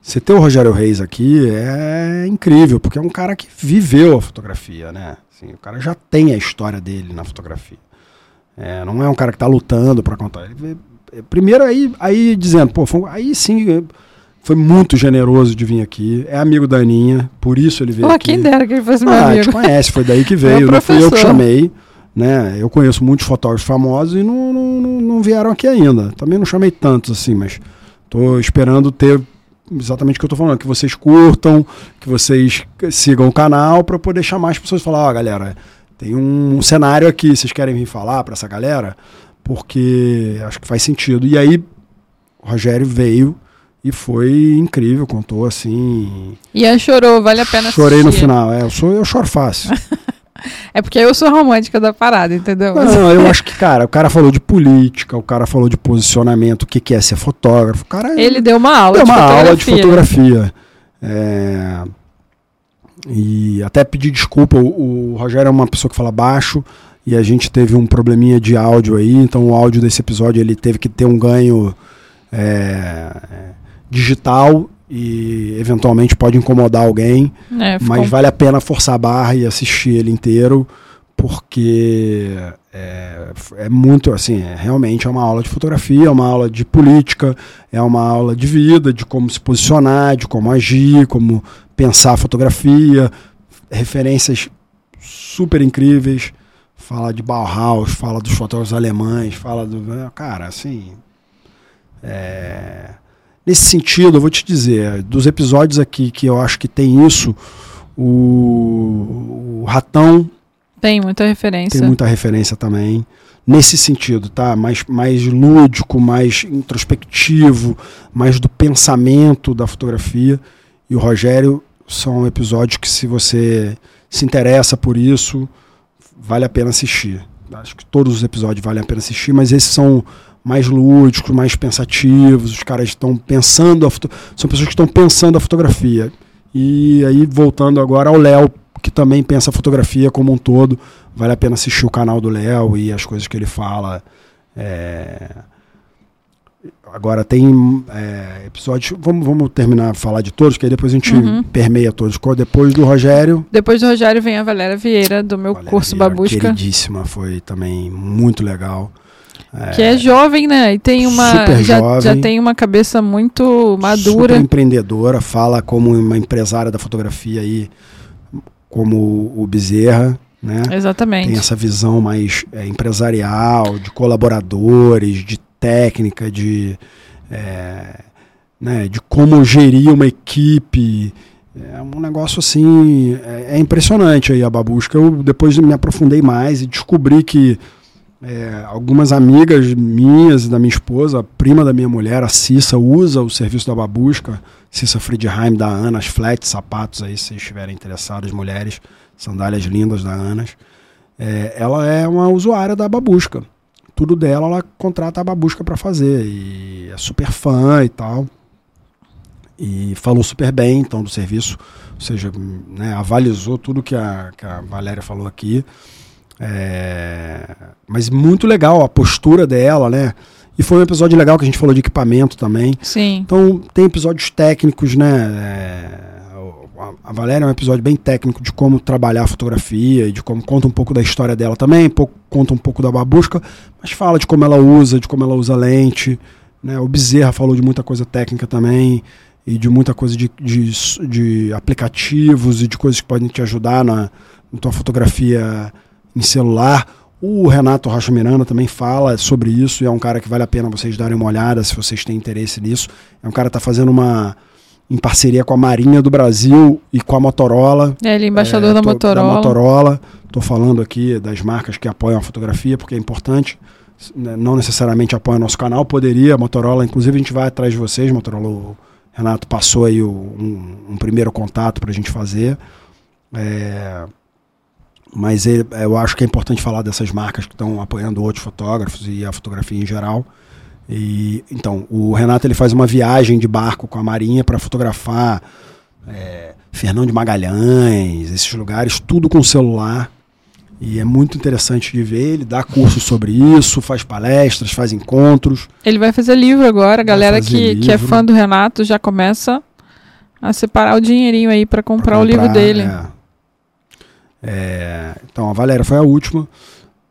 você ter o Rogério Reis aqui é incrível, porque é um cara que viveu a fotografia, né? Assim, o cara já tem a história dele na fotografia. É, não é um cara que tá lutando para contar. Ele, é, primeiro aí, aí dizendo, pô, foi aí sim é, foi muito generoso de vir aqui. É amigo da Aninha, por isso ele veio Pô, aqui. quem dera que ele fosse meu Ah, te amigo. conhece, foi daí que veio, não fui eu que chamei. Né? Eu conheço muitos fotógrafos famosos e não, não, não, não vieram aqui ainda. Também não chamei tantos assim, mas tô esperando ter exatamente o que eu tô falando, que vocês curtam, que vocês sigam o canal para poder chamar as pessoas e falar, ó, galera, tem um, um cenário aqui, vocês querem vir falar para essa galera? Porque acho que faz sentido. E aí o Rogério veio e foi incrível, contou assim, Ian chorou, vale a pena Chorei no assistir. final, é, eu sou eu choro fácil. <laughs> É porque eu sou romântica da parada, entendeu? Não, eu acho que, cara, o cara falou de política, o cara falou de posicionamento, o que, que é ser fotógrafo. O cara Ele deu uma aula deu de uma fotografia. aula de fotografia. É, E até pedir desculpa, o, o Rogério é uma pessoa que fala baixo e a gente teve um probleminha de áudio aí, então o áudio desse episódio ele teve que ter um ganho é, digital e eventualmente pode incomodar alguém. É, ficou- Mas vale a pena forçar a barra e assistir ele inteiro, porque é, é muito assim, é, realmente é uma aula de fotografia, é uma aula de política, é uma aula de vida, de como se posicionar, de como agir, como pensar a fotografia, referências super incríveis, fala de Bauhaus, fala dos fotógrafos alemães, fala do. né, Cara, assim. é, Nesse sentido, eu vou te dizer, dos episódios aqui que eu acho que tem isso, o, o Ratão Tem muita referência. tem muita referência também. Nesse sentido, tá? Mais, mais lúdico, mais introspectivo, mais do pensamento da fotografia. E o Rogério são episódios que, se você se interessa por isso, vale a pena assistir. Acho que todos os episódios valem a pena assistir, mas esses são mais lúdicos, mais pensativos. Os caras estão pensando, a foto... são pessoas que estão pensando a fotografia. E aí, voltando agora ao Léo, que também pensa a fotografia como um todo, vale a pena assistir o canal do Léo e as coisas que ele fala. É, Agora tem é, episódios. Vamos, vamos terminar de falar de todos, que aí depois a gente Uhum. permeia todos. Depois do Rogério. Depois do Rogério vem a Valéria Vieira, do meu Valéria curso Vieira, Babusca. Queridíssima, foi também muito legal. Que é jovem, né? E tem uma. Super Já, jovem. já tem uma cabeça muito madura. Super empreendedora, fala como uma empresária da fotografia aí, como o Bezerra, né? Exatamente. tem essa visão mais é, empresarial, de colaboradores, de técnica, de, é, né, de como gerir uma equipe. É um negócio assim, é, é impressionante aí a Babusca. Eu depois me aprofundei mais e descobri que é, algumas amigas minhas e da minha esposa, prima da minha mulher, a Cissa, usa o serviço da Babusca, Cissa Friedheim da Anas, flat, sapatos aí, se estiverem interessados, mulheres, sandálias lindas da Anas. É, ela é uma usuária da Babusca. Tudo dela ela contrata a Babusca para fazer e é super fã e tal. E falou super bem então do serviço, ou seja, né, avalizou tudo que a, que a Valéria falou aqui. É, mas muito legal a postura dela, né? E foi um episódio legal que a gente falou de equipamento também. Sim. Então tem episódios técnicos, né? É, a Valéria é um episódio bem técnico de como trabalhar a fotografia e de como conta um pouco da história dela também, pouco, conta um pouco da babusca, mas fala de como ela usa, de como ela usa lente. Né? O Bezerra falou de muita coisa técnica também e de muita coisa de, de, de aplicativos e de coisas que podem te ajudar na, na tua fotografia em celular. O Renato Rocha Miranda também fala sobre isso e é um cara que vale a pena vocês darem uma olhada se vocês têm interesse nisso. É um cara que está fazendo uma em parceria com a Marinha do Brasil e com a Motorola. É, ele é embaixador é, da Motorola. Da Motorola. Estou falando aqui das marcas que apoiam a fotografia, porque é importante. Né, não necessariamente apoia o nosso canal, poderia. A Motorola, inclusive, a gente vai atrás de vocês. Motorola, o Renato passou aí o, um, um, primeiro contato para a gente fazer. É, mas ele, eu acho que é importante falar dessas marcas que estão apoiando outros fotógrafos e a fotografia em geral. E então o Renato ele faz uma viagem de barco com a Marinha para fotografar é, Fernão de Magalhães, esses lugares, tudo com celular. E é muito interessante de ver. Ele dá cursos sobre isso, faz palestras, faz encontros. Ele vai fazer livro agora. A galera que, que é fã do Renato já começa a separar o dinheirinho aí para comprar, comprar, o livro dele. É. É, então, a Valéria foi a última.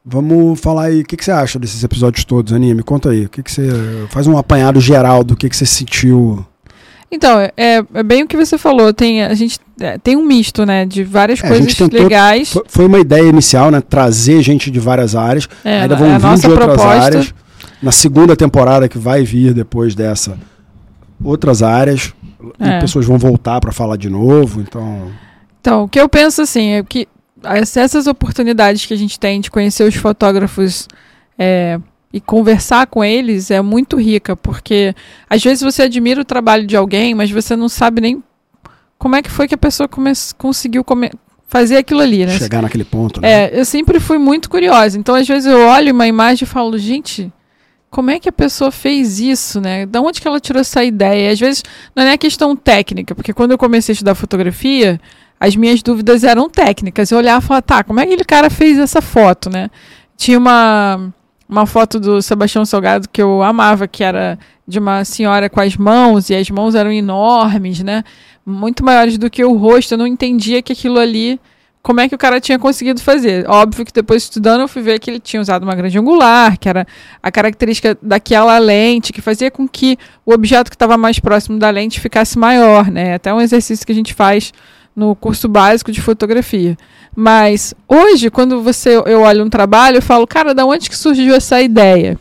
Vamos falar aí, o que, que você acha desses episódios todos, Aninha? Me conta aí. O que, que você. Faz um apanhado geral do que, que você sentiu. Então, é, é bem o que você falou. Tem, a gente é, tem um misto, né? De várias é, coisas tentou, legais. Foi, foi, uma ideia inicial, né? Trazer gente de várias áreas. É, Ainda vão é vir de outras proposta. áreas. Na segunda temporada que vai vir depois dessa, outras áreas. E é. pessoas vão voltar para falar de novo. Então. Então, o que eu penso assim é que essas oportunidades que a gente tem de conhecer os fotógrafos é, e conversar com eles é muito rica, porque às vezes você admira o trabalho de alguém, mas você não sabe nem como é que foi que a pessoa come conseguiu come fazer aquilo ali, né? Chegar naquele ponto, né? É, eu sempre fui muito curiosa. Então, às vezes eu olho uma imagem e falo, gente, como é que a pessoa fez isso, né? Da onde que ela tirou essa ideia? Às vezes não é questão técnica, porque quando eu comecei a estudar fotografia, as minhas dúvidas eram técnicas. Eu olhava e falava, tá, como é que aquele cara fez essa foto, né? Tinha uma, uma foto do Sebastião Salgado que eu amava, que era de uma senhora com as mãos, e as mãos eram enormes, né? Muito maiores do que o rosto. Eu não entendia que aquilo ali como é que o cara tinha conseguido fazer. Óbvio que depois estudando eu fui ver que ele tinha usado uma grande angular, que era a característica daquela lente, que fazia com que o objeto que estava mais próximo da lente ficasse maior, né? Até um exercício que a gente faz no curso básico de fotografia. Mas hoje, quando você eu olho um trabalho, eu falo, cara, da onde que surgiu essa ideia?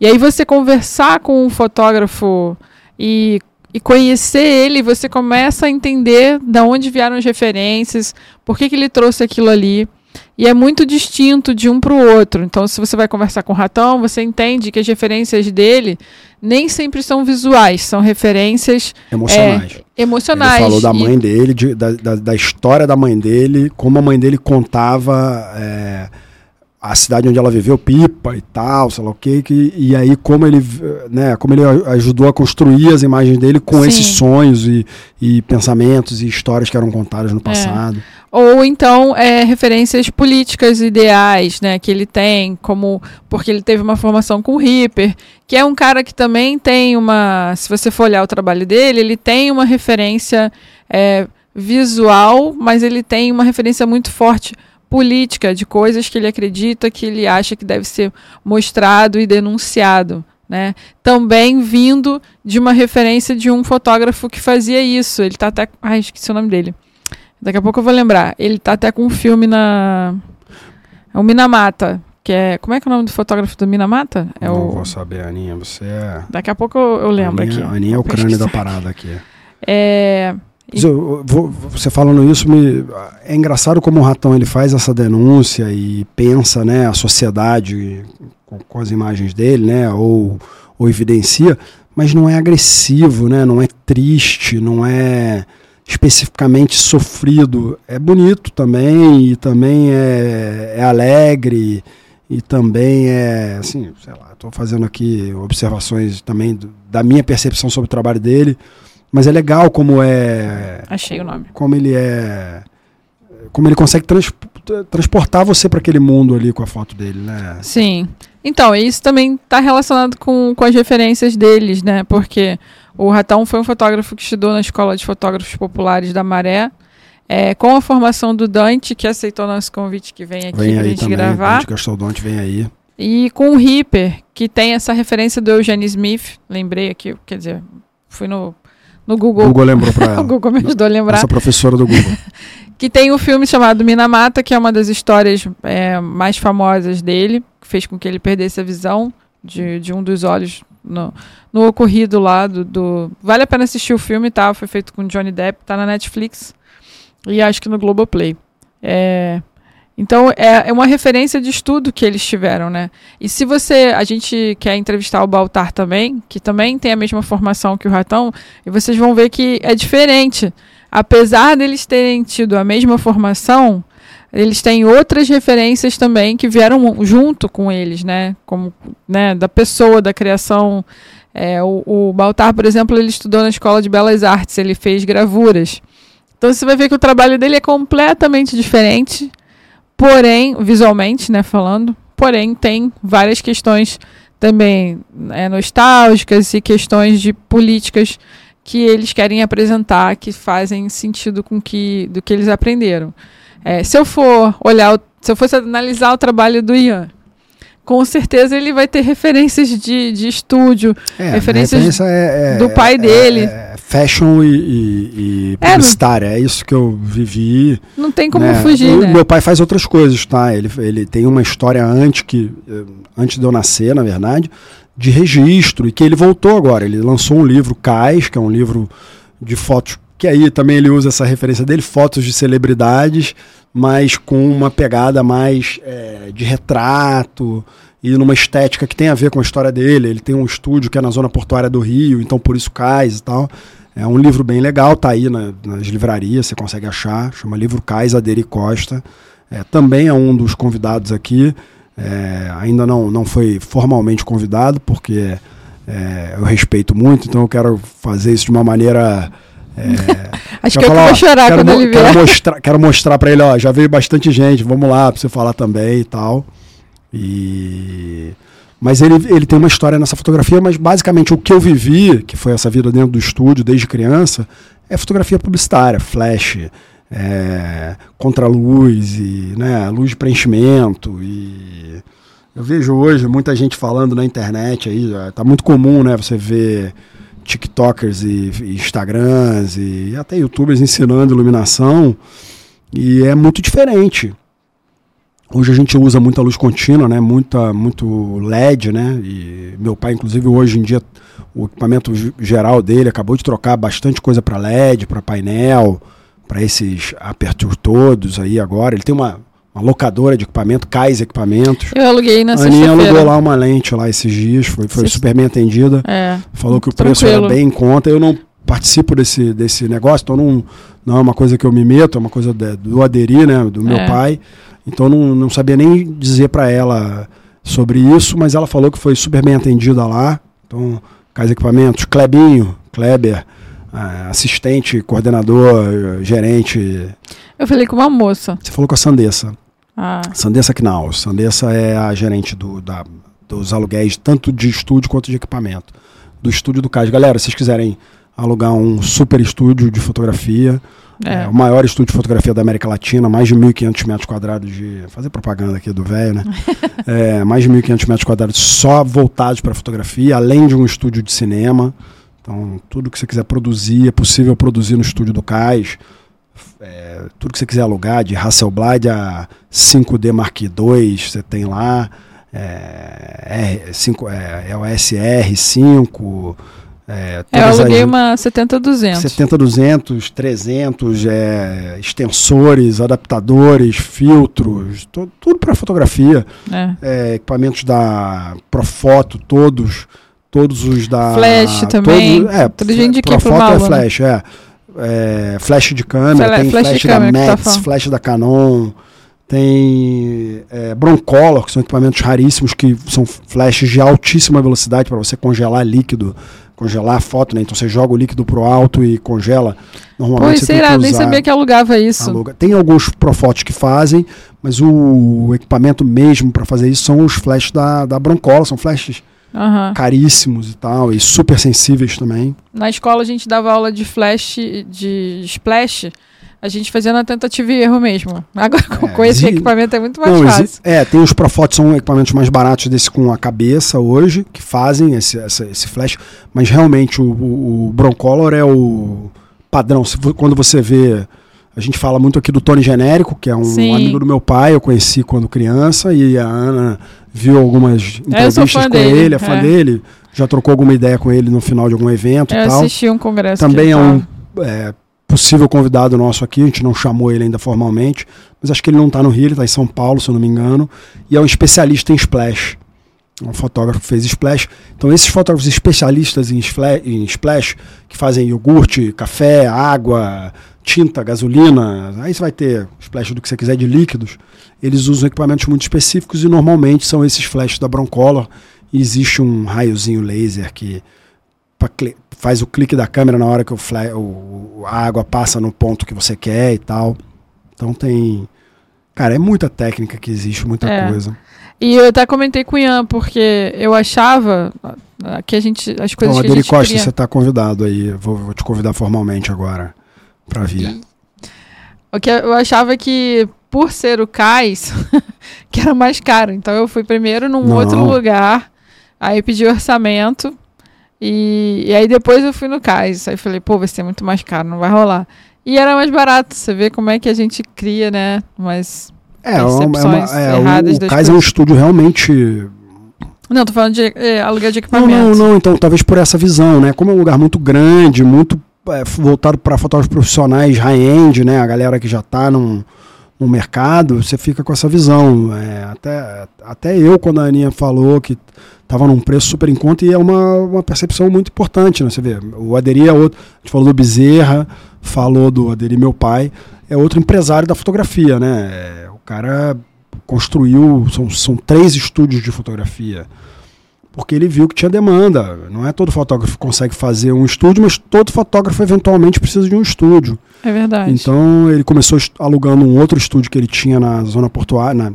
E aí você conversar com um fotógrafo e, e conhecer ele, você começa a entender da onde vieram as referências, por que, que ele trouxe aquilo ali. E é muito distinto de um para o outro. Então, se você vai conversar com o ratão, você entende que as referências dele nem sempre são visuais, são referências emocionais. É, emocionais. Ele falou da mãe dele, de, da, da, da, história da mãe dele, como a mãe dele contava. É, a cidade onde ela viveu, Pipa e tal, sei lá o que, que e aí como ele, né, como ele ajudou a construir as imagens dele com Sim. esses sonhos e, e pensamentos e histórias que eram contadas no é. passado. É. Ou então é, referências políticas ideais, né, que ele tem, como porque ele teve uma formação com Ripper, que é um cara que também tem uma, se você for olhar o trabalho dele, ele tem uma referência é, visual, mas ele tem uma referência muito forte política de coisas que ele acredita que ele acha que deve ser mostrado e denunciado. Né? Também vindo de uma referência de um fotógrafo que fazia isso. Ele está até. Ai, esqueci o nome dele. Daqui a pouco eu vou lembrar. Ele está até com um filme na. É o Minamata. Que é. Como é que é o nome do fotógrafo do Minamata? É Não o... vou saber, Aninha. Você é. Daqui a pouco eu, eu lembro Aninha, aqui. Aninha é o crânio da parada aqui. É. Eu, vou, você falando isso, me, é engraçado como o Ratão ele faz essa denúncia e pensa né, a sociedade com, com as imagens dele, né, ou, ou evidencia, mas não é agressivo, né, não é triste, não é especificamente sofrido. É bonito também, e também é, é alegre, e também é, assim, sei lá, estou fazendo aqui observações também do, da minha percepção sobre o trabalho dele. Mas é legal como é. Achei o nome. Como ele é. Como ele consegue trans, transportar você para aquele mundo ali com a foto dele, né? Sim. Então, isso também está relacionado com, com as referências deles, né? Porque o Ratão foi um fotógrafo que estudou na Escola de Fotógrafos Populares da Maré. É, com a formação do Dante, que aceitou nosso convite que vem aqui vem pra gente também, gravar. Dante Gastou Dante vem aí. E com o Ripper, que tem essa referência do Eugene Smith. Lembrei aqui, quer dizer, fui no no Google. O Google lembrou pra <laughs> ela. o Google me ajudou a lembrar. Essa professora do Google. <laughs> que tem o um filme chamado Minamata, que é uma das histórias é, mais famosas dele, que fez com que ele perdesse a visão de, de um dos olhos no, no ocorrido lá do, do, Vale a pena assistir o filme, tá? Foi feito com Johnny Depp, tá na Netflix e acho que no Globoplay. É, então é, é uma referência de estudo que eles tiveram, né? E se você. A gente quer entrevistar o Baltar também, que também tem a mesma formação que o Ratão, e vocês vão ver que é diferente. Apesar deles terem tido a mesma formação, eles têm outras referências também que vieram junto com eles, né? Como né, da pessoa, da criação. É, o, o Baltar, por exemplo, ele estudou na Escola de Belas Artes, ele fez gravuras. Então você vai ver que o trabalho dele é completamente diferente porém, visualmente, né, falando, porém tem várias questões também é, nostálgicas e questões de políticas que eles querem apresentar que fazem sentido com que do que eles aprenderam. É, se eu for olhar, se eu fosse analisar o trabalho do Ian, com certeza ele vai ter referências de, de estúdio, é, referências é, é, do pai é, dele. É, fashion e, e, e publicitária, é, isso que eu vivi. Não tem como né? fugir, né? Meu pai faz outras coisas, tá? Ele, ele tem uma história antes, que, eh, antes de eu nascer, na verdade, de registro, e que ele voltou agora. Ele lançou um livro, Cais, que é um livro de fotos, que aí também ele usa essa referência dele, fotos de celebridades, mas com uma pegada mais é, de retrato e numa estética que tem a ver com a história dele. Ele tem um estúdio que é na zona portuária do Rio, então por isso Cais e tal. É um livro bem legal, tá aí na, nas livrarias, você consegue achar. Chama Livro Cais Aderi Costa. É, também é um dos convidados aqui. É, ainda não, não foi formalmente convidado, porque é, eu respeito muito, então eu quero fazer isso de uma maneira é, Acho que eu vou chorar quero, quando ele vier. Quero mostrar, quero mostrar para ele, ó, já veio bastante gente, vamos lá para você falar também e tal. E mas ele, ele tem uma história nessa fotografia, mas basicamente o que eu vivi, que foi essa vida dentro do estúdio desde criança, é fotografia publicitária, flash, é, contra-luz e né, luz de preenchimento e eu vejo hoje muita gente falando na internet aí, tá muito comum, né, você ver TikTokers e, e Instagrams e até YouTubers ensinando iluminação e é muito diferente. Hoje a gente usa muita luz contínua, né? Muita, muito LED, né? E meu pai, inclusive, hoje em dia, o equipamento geral dele acabou de trocar bastante coisa para LED, para painel, para esses apertos todos aí agora. Ele tem uma uma locadora de equipamento, Cais Equipamentos. Eu aluguei na A Aninha alugou lá uma lente lá esses dias, foi, foi super bem atendida. É, Falou que o tranquilo. preço era bem em conta. Eu não participo desse, desse negócio, então não, não é uma coisa que eu me meto, é uma coisa de, do aderir, né, do meu é. pai. Então não, não sabia nem dizer para ela sobre isso, mas ela falou que foi super bem atendida lá. Então, Cais Equipamentos, Klebinho, Kleber, assistente, coordenador, gerente. Eu falei com uma moça. Você falou com a Sandessa. Ah. Sandessa Knaus. Sandessa é a gerente do, da, dos aluguéis, tanto de estúdio quanto de equipamento. Do estúdio do CAS. Galera, se vocês quiserem alugar um super estúdio de fotografia, é. É, o maior estúdio de fotografia da América Latina, mais de 1.500 metros quadrados de. Fazer propaganda aqui do velho, né? <laughs> é, mais de 1.500 metros quadrados só voltados para fotografia, além de um estúdio de cinema. Então, tudo que você quiser produzir, é possível produzir no estúdio do Cais é, tudo que você quiser alugar, de Hasselblad a 5D Mark II, você tem lá. É, R5, é, é o SR5. É, é, eu aluguei as, uma 70-200. 70-200, 300, é, extensores, adaptadores, filtros, to, tudo para fotografia. É. É, equipamentos da Profoto, todos. Todos os da. Flash também. Todos, é, tudo Profoto é flash, é é, flash de câmera, tem flash, flash da Max, tá flash da Canon, tem é, Broncolor, que são equipamentos raríssimos que são flashes de altíssima velocidade para você congelar líquido, congelar a foto, né? Então você joga o líquido pro alto e congela. Normalmente pois, sei lá, nem sabia que alugava isso. Aluga. Tem alguns Profotos que fazem, mas o equipamento mesmo para fazer isso são os flashes da, da Broncolor, são flashes Uhum. caríssimos e tal, e super sensíveis também. Na escola a gente dava aula de flash, de splash, a gente fazia na tentativa e erro mesmo. Agora, com, É, exi- equipamento é muito mais Não, fácil. exi- é, tem os Profotos são equipamentos mais baratos desse com a cabeça hoje, que fazem esse, essa- esse flash, mas realmente o, o, o Broncolor é o padrão. Se quando você vê. A gente fala muito aqui do Tony Genérico, que é um Sim. amigo do meu pai, eu conheci quando criança, e a Ana viu algumas É, entrevistas fã com dele, ele, é fã é. dele, já trocou alguma ideia com ele no final de algum evento Eu e tal. assisti um congresso. Também é ele um é, possível convidado nosso aqui, a gente não chamou ele ainda formalmente, mas acho que ele não está no Rio, ele está em São Paulo, se eu não me engano, e é um especialista em splash. É um fotógrafo que fez splash. Então, esses fotógrafos especialistas em, spla- em splash, que fazem iogurte, café, água, tinta, gasolina, aí você vai ter splash do que você quiser de líquidos, eles usam equipamentos muito específicos e normalmente são esses flashes da Broncolor. E existe um raiozinho laser que faz o clique da câmera na hora que o, o- a água passa no ponto que você quer e tal. Então tem. Cara, é muita técnica que existe, muita É. coisa. E eu até comentei com o Ian, porque eu achava ah, que a gente. As coisas Então, que a gente Costa, queria... você está convidado aí. Vou, vou te convidar formalmente agora para vir. O que eu achava que, por ser o cais, <laughs> que era mais caro. Então eu fui primeiro num Não. outro lugar, aí pedi orçamento, e, e aí depois eu fui no cais. Aí falei, pô, vai ser muito mais caro, não vai rolar. E era mais barato, você vê como é que a gente cria, né? Mas. É, é uma, é é, erradas o, o Cais é um estúdio realmente Não, tô falando de é, aluguel de Não, equipamento. não, não, então talvez por essa visão, né? Como é um lugar muito grande, muito é, voltado para fotógrafos profissionais high-end, né? A galera que já está num, num mercado, você fica com essa visão. É, até, até eu, quando a Aninha falou que estava num preço super em conta, e é uma, uma percepção muito importante, né? Você vê, o Aderi é outro, a gente falou do Bezerra, falou do Aderi, meu pai, é outro empresário da fotografia, né? É, o cara construiu, são, são três estúdios de fotografia porque ele viu que tinha demanda. Não é todo fotógrafo que consegue fazer um estúdio, mas todo fotógrafo eventualmente precisa de um estúdio. É verdade. Então ele começou alugando um outro estúdio que ele tinha na zona portuária, na-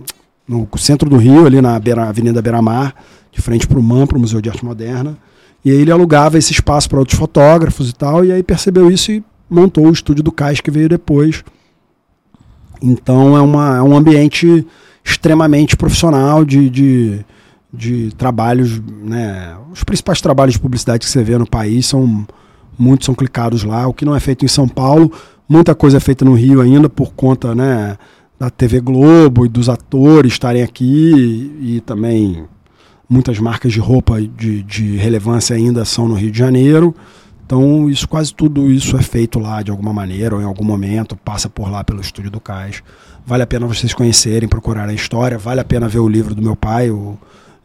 no centro do Rio, ali na beira, Avenida Beira Mar, de frente para o MAM, para o Museu de Arte Moderna. E aí ele alugava esse espaço para outros fotógrafos e tal, e aí percebeu isso e montou o estúdio do Cais que veio depois. Então é, uma, é um ambiente extremamente profissional de, de, de trabalhos, né? Os principais trabalhos de publicidade que você vê no país são muitos são clicados lá. O que não é feito em São Paulo, muita coisa é feita no Rio ainda por conta, né? Da TV Globo e dos atores estarem aqui e, e também muitas marcas de roupa de, de relevância ainda são no Rio de Janeiro. Então, isso quase tudo isso é feito lá de alguma maneira ou em algum momento, passa por lá pelo estúdio do Cais. Vale a pena vocês conhecerem, procurarem a história, vale a pena ver o livro do meu pai, o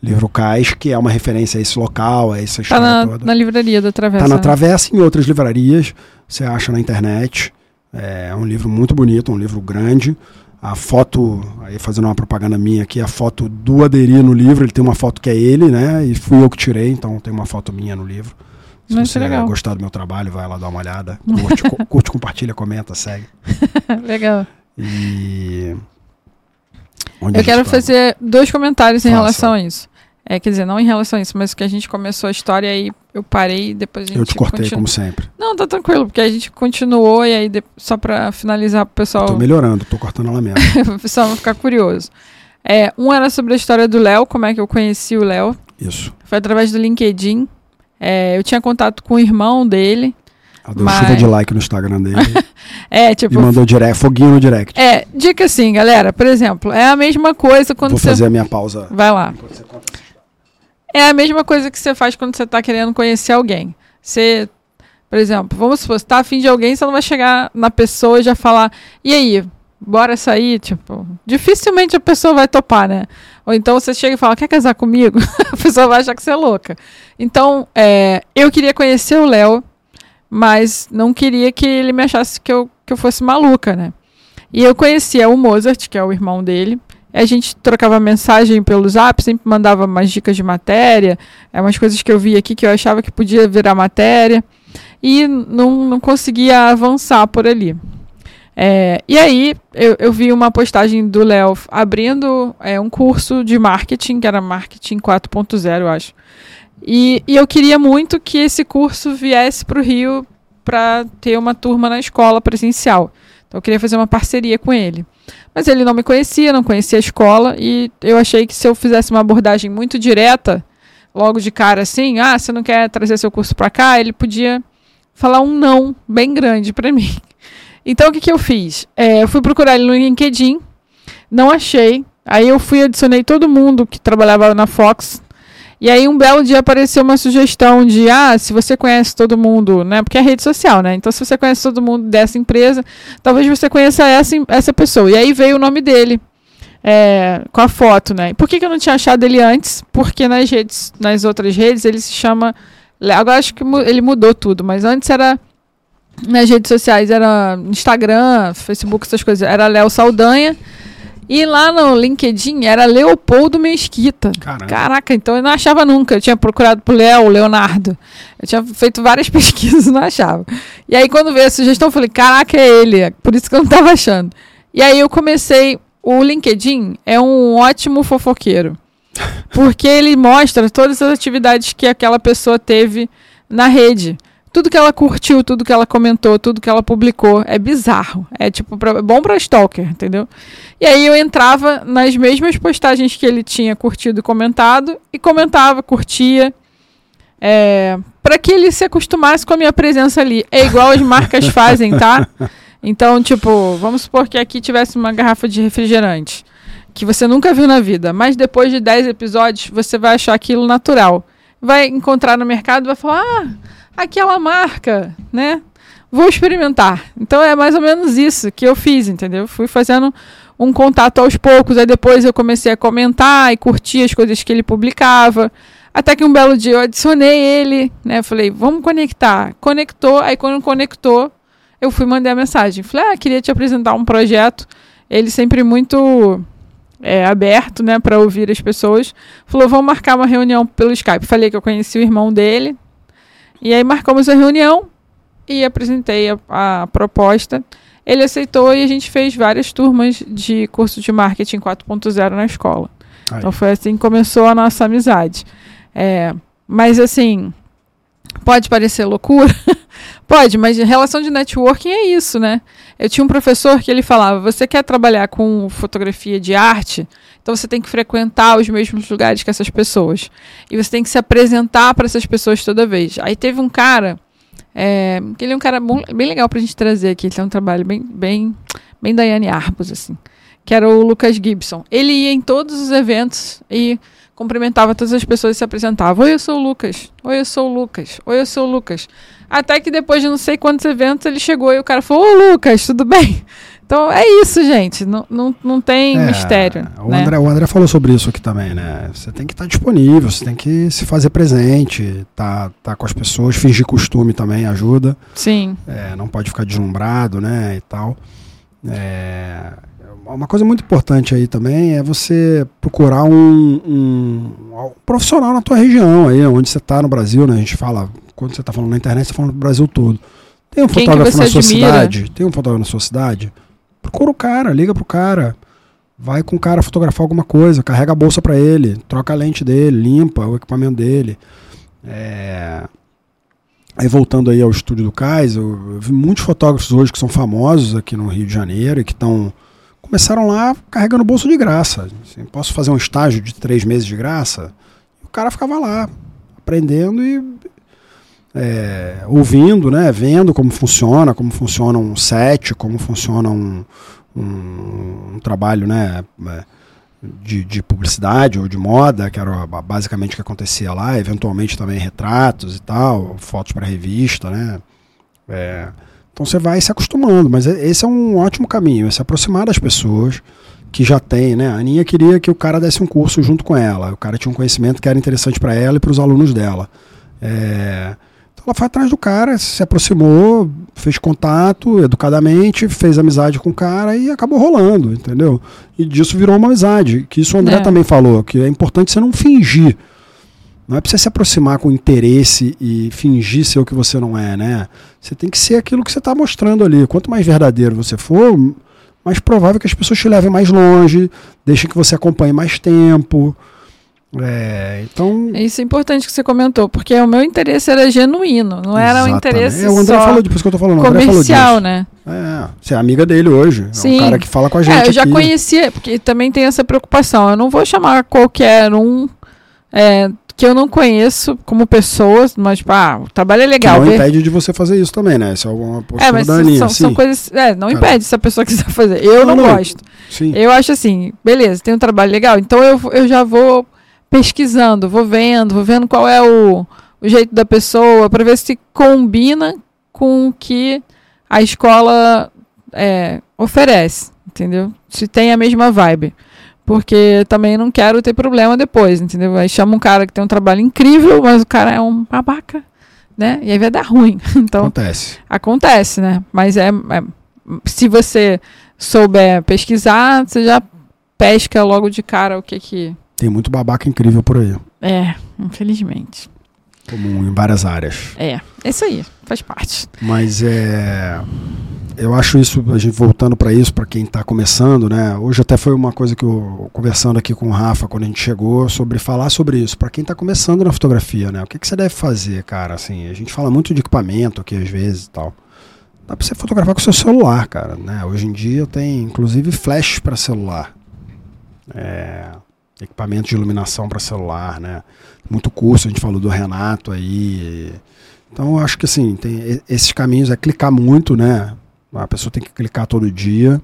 livro Cais, que é uma referência a esse local, a essa Tá história na, toda. na livraria da Travessa. Tá na? Travessa e em outras livrarias, você acha na internet. É um livro muito bonito, um livro grande. A foto, aí fazendo uma propaganda minha aqui, a foto do Aderi no livro, ele tem uma foto que é ele, né? E fui eu que tirei, então tem uma foto minha no livro. Se Muito você legal. gostar do meu trabalho, vai lá dar uma olhada. <laughs> Curte, co- curte compartilha, comenta, segue. <laughs> Legal. E. Eu quero fazer dois comentários em Faça. relação a isso. É, quer dizer, não em relação a isso, mas que a gente começou a história aí eu parei e depois a gente Eu te cortei, continu- como sempre. Não, tá tranquilo, porque a gente continuou e aí de- só pra finalizar pro pessoal, Tô melhorando, tô cortando ela mesmo. <laughs> pro pessoal não ficar curioso. É, um era sobre a história do Léo, como é que eu conheci o Léo. Isso. Foi através do LinkedIn. É, eu tinha contato com o irmão dele. Ela deu Mas- chuva de like no Instagram dele <laughs> É, e tipo. mandou direct, foguinho no direct. É, dica assim, galera. Por exemplo, é a mesma coisa quando Vou você. fazer a minha pausa. Vai lá. É a mesma coisa que você faz quando você tá querendo conhecer alguém. Você, por exemplo, vamos supor, você tá afim de alguém, você não vai chegar na pessoa e já falar, e aí, bora sair? Tipo, dificilmente a pessoa vai topar, né? Ou então você chega e fala, quer casar comigo? <laughs> a pessoa vai achar que você é louca. Então, é, eu queria conhecer o Léo, mas não queria que ele me achasse que eu, que eu fosse maluca, né? E eu conhecia o Mozart, que é o irmão dele. A gente trocava mensagem pelo zap, sempre mandava umas dicas de matéria, é umas coisas que eu vi aqui que eu achava que podia virar matéria. E não, não conseguia avançar por ali. É, e aí, eu, eu vi uma postagem do Léo abrindo é, um curso de marketing, que era Marketing 4.0, eu acho. E, e eu queria muito que esse curso viesse para o Rio para ter uma turma na escola presencial. Então eu queria fazer uma parceria com ele. Mas ele não me conhecia, não conhecia a escola e eu achei que se eu fizesse uma abordagem muito direta, logo de cara assim, ah, você não quer trazer seu curso para cá, ele podia falar um não bem grande para mim. <laughs> Então o que, que eu fiz? É, eu fui procurar ele no LinkedIn, não achei. Aí eu fui adicionei todo mundo que trabalhava na Fox e aí um belo dia apareceu uma sugestão de, ah, se você conhece todo mundo, né? Porque é rede social, né? Então se você conhece todo mundo dessa empresa, talvez você conheça essa, essa pessoa. E aí veio o nome dele. É, com a foto, né? Por que, que eu não tinha achado ele antes? Porque nas redes, nas outras redes, ele se chama. Agora acho que ele mudou tudo, mas antes era nas redes sociais, era Instagram, Facebook, essas coisas, era Léo Saldanha. E lá no LinkedIn era Leopoldo Mesquita. Caramba. Caraca, então eu não achava nunca. Eu tinha procurado por Léo, Leonardo. Eu tinha feito várias <laughs> pesquisas e não achava. E aí, quando veio a sugestão, eu falei: caraca, é ele. É por isso que eu não estava achando. E aí eu comecei. O LinkedIn é um ótimo fofoqueiro. <laughs> Porque ele mostra todas as atividades que aquela pessoa teve na rede tudo que ela curtiu, tudo que ela comentou, tudo que ela publicou. É bizarro. É tipo pra, bom para stalker, entendeu? E aí eu entrava nas mesmas postagens que ele tinha curtido e comentado e comentava, curtia. É, para que ele se acostumasse com a minha presença ali. É igual as marcas <laughs> fazem, tá? Então, tipo, vamos supor que aqui tivesse uma garrafa de refrigerante que você nunca viu na vida, mas depois de 10 episódios você vai achar aquilo natural. Vai encontrar no mercado e vai falar: "Ah, aquela marca, né? Vou experimentar. Então é mais ou menos isso que eu fiz, entendeu? Fui fazendo um contato aos poucos, aí depois eu comecei a comentar e curtir as coisas que ele publicava. Até que um belo dia eu adicionei ele, né? Falei, vamos conectar. Conectou, aí quando conectou, eu fui mandar a mensagem. Falei, ah, queria te apresentar um projeto. Ele sempre muito é, aberto, né, para ouvir as pessoas. Falou, vamos marcar uma reunião pelo Skype. Falei que eu conheci o irmão dele, e aí marcamos a reunião e apresentei a, a proposta. Ele aceitou e a gente fez várias turmas de curso de marketing 4.0 na escola. Aí. Então foi assim que começou a nossa amizade. É, mas assim, pode parecer loucura? <laughs> pode, mas relação de networking é isso, né? Eu tinha um professor que ele falava: você quer trabalhar com fotografia de arte? Então você tem que frequentar os mesmos lugares que essas pessoas. E você tem que se apresentar para essas pessoas toda vez. Aí teve um cara, é, que ele é um cara bom, bem legal para a gente trazer aqui. Ele tem um trabalho bem, bem, bem Daiane Arbus, assim. Que era o Lucas Gibson. Ele ia em todos os eventos e cumprimentava todas as pessoas e se apresentava. Oi, eu sou o Lucas. Oi, eu sou o Lucas. Oi, eu sou o Lucas. Até que depois de não sei quantos eventos ele chegou e o cara falou: Ô, Lucas, tudo bem? <laughs> Então é isso, gente. Não, não, não tem é, mistério. O, né? André, o André falou sobre isso aqui também, né? Você tem que estar disponível, você tem que se fazer presente, tá, tá com as pessoas, fingir costume também ajuda. Sim. É, não pode ficar deslumbrado, né? E tal. É, uma coisa muito importante aí também é você procurar um, um, um profissional na tua região aí, onde você está no Brasil, né? A gente fala, quando você está falando na internet, você está falando do Brasil todo. Tem um Quem fotógrafo na sua admira? cidade? Tem um fotógrafo na sua cidade? procura o cara, liga pro cara. Vai com o cara fotografar alguma coisa, carrega a bolsa para ele, troca a lente dele, limpa o equipamento dele. É... Aí voltando aí ao estúdio do Cais, eu, eu, vi muitos fotógrafos hoje que são famosos aqui no Rio de Janeiro e que estão começaram lá carregando bolso de graça. Assim, posso fazer um estágio de três meses de graça? O cara ficava lá aprendendo e é, ouvindo, né, vendo como funciona, como funciona um set, como funciona um, um, um trabalho né, é, de, de, publicidade ou de moda, que era basicamente o que acontecia lá, eventualmente também retratos e tal, fotos para revista, né? É, então você vai se acostumando, mas esse é um ótimo caminho, é se aproximar das pessoas que já tem, né? A Aninha queria que o cara desse um curso junto com ela, o cara tinha um conhecimento que era interessante para ela e para os alunos dela. É, ela foi atrás do cara, se aproximou, fez contato educadamente, fez amizade com o cara e acabou rolando, entendeu? E disso virou uma amizade. Que isso o André é. também falou, que é importante você não fingir. Não é pra você se aproximar com interesse e fingir ser o que você não é, né? Você tem que ser aquilo que você está mostrando ali. Quanto mais verdadeiro você for, mais provável que as pessoas te levem mais longe, deixem que você acompanhe mais tempo. É, então... Isso é importante que você comentou, porque o meu interesse era genuíno, não era um interesse é, o André só falou, depois que eu tô falando, comercial, né? É, você é amiga dele hoje. Sim. É um cara que fala com a gente. É, eu já aqui. conhecia, porque também tem essa preocupação. Eu não vou chamar qualquer um é, que eu não conheço como pessoa, mas, tipo, ah, o trabalho é Que legal. não ver- impede de você fazer isso também, né? Isso é uma postura É, mas da são, são, sim. são coisas. É, não Cara. impede se a pessoa <laughs> quiser fazer. Eu não, Não, não. gosto. Sim. Eu acho assim, beleza, tem um trabalho legal. Então eu, eu já vou pesquisando, vou vendo, vou vendo qual é o, o jeito da pessoa, para ver se combina com o que a escola é, oferece, entendeu? Se tem a mesma vibe. Porque também não quero ter problema depois, entendeu? Aí chama um cara que tem um trabalho incrível, mas o cara é um babaca, né? E aí vai dar ruim. <laughs> Então, Acontece. Acontece, né? Mas é, é- se você souber pesquisar, você já pesca logo de cara o que que Tem muito babaca incrível por aí. é, infelizmente. Comum em várias áreas. É, isso aí, faz parte. Mas é. Eu acho isso, a gente voltando para isso, para quem está começando, né? Hoje até foi uma coisa que eu, conversando aqui com o Rafa, quando a gente chegou, sobre falar sobre isso. Para quem está começando na fotografia, né? O que, que você deve fazer, cara? Assim, a gente fala muito de equipamento aqui às vezes e tal. Dá para você fotografar com seu celular, cara, né? Hoje em dia tem, inclusive, flash para celular. É, equipamento de iluminação para celular, né? Muito curso, a gente falou do Renato aí. Então, acho que assim, tem esses caminhos é clicar muito, né? A pessoa tem que clicar todo dia.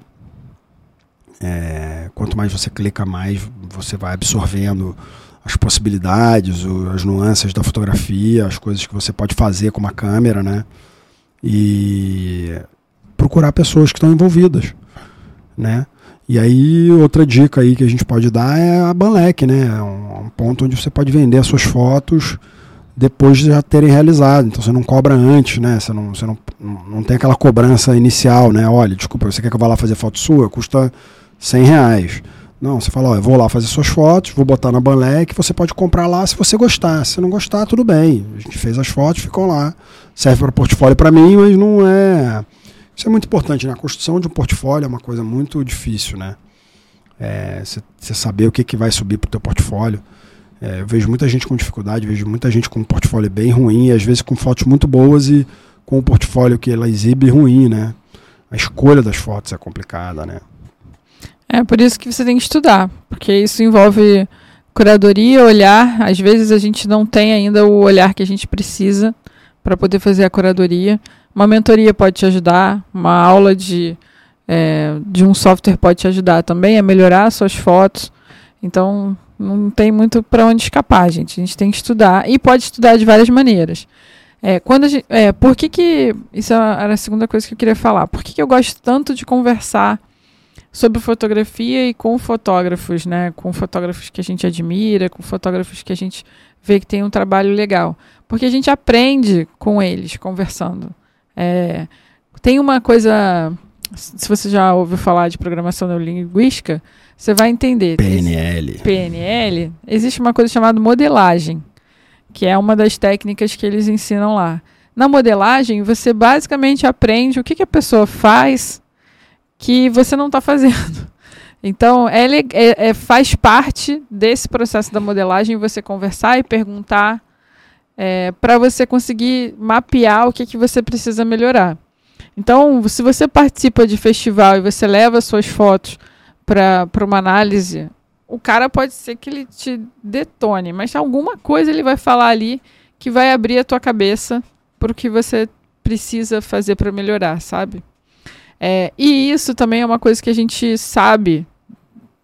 É, quanto mais você clica, mais você vai absorvendo as possibilidades, as nuances da fotografia, as coisas que você pode fazer com uma câmera, né? E procurar pessoas que estão envolvidas, né? E aí, outra dica aí que a gente pode dar é a Banlec, né? É um, um ponto onde você pode vender as suas fotos depois de já terem realizado. Então você não cobra antes, né? Você não, você não, não tem aquela cobrança inicial, né? Olha, desculpa, você quer que eu vá lá fazer foto sua? Custa 100 reais. Não, você fala, ó, eu vou lá fazer suas fotos, vou botar na Banlec, você pode comprar lá se você gostar. Se não gostar, tudo bem. A gente fez as fotos, ficou lá. Serve para portfólio para mim, mas não é. Isso é muito importante, né? A construção de um portfólio é uma coisa muito difícil, né? É, Você você saber o que, que vai subir para o teu portfólio. É, vejo muita gente com dificuldade, vejo muita gente com um portfólio bem ruim, às vezes com fotos muito boas e com um portfólio que ela exibe ruim, né? A escolha das fotos é complicada, né? É por isso que você tem que estudar, porque isso envolve curadoria, olhar. Às vezes a gente não tem ainda o olhar que a gente precisa para poder fazer a curadoria. Uma mentoria pode te ajudar, uma aula de, é, de um software pode te ajudar também a melhorar suas fotos. Então não tem muito para onde escapar, gente. A gente tem que estudar e pode estudar de várias maneiras. É, quando gente, é, por que que isso era a segunda coisa que eu queria falar? Por que, que eu gosto tanto de conversar sobre fotografia e com fotógrafos, né? Com fotógrafos que a gente admira, com fotógrafos que a gente vê que tem um trabalho legal. Porque a gente aprende com eles, conversando. É, tem uma coisa. Se você já ouviu falar de programação neurolinguística, você vai entender. PNL. PNL, existe uma coisa chamada modelagem, que é uma das técnicas que eles ensinam lá. Na modelagem, você basicamente aprende o que, que a pessoa faz que você não está fazendo. <laughs> Então, é, le- é- é- faz parte desse processo da modelagem você conversar e perguntar para você conseguir mapear o que, que você precisa melhorar. Então, se você participa de festival e você leva suas fotos para uma análise, o cara pode ser que ele te detone, mas alguma coisa ele vai falar ali que vai abrir a tua cabeça para o que você precisa fazer para melhorar, sabe? É, e isso também é uma coisa que a gente sabe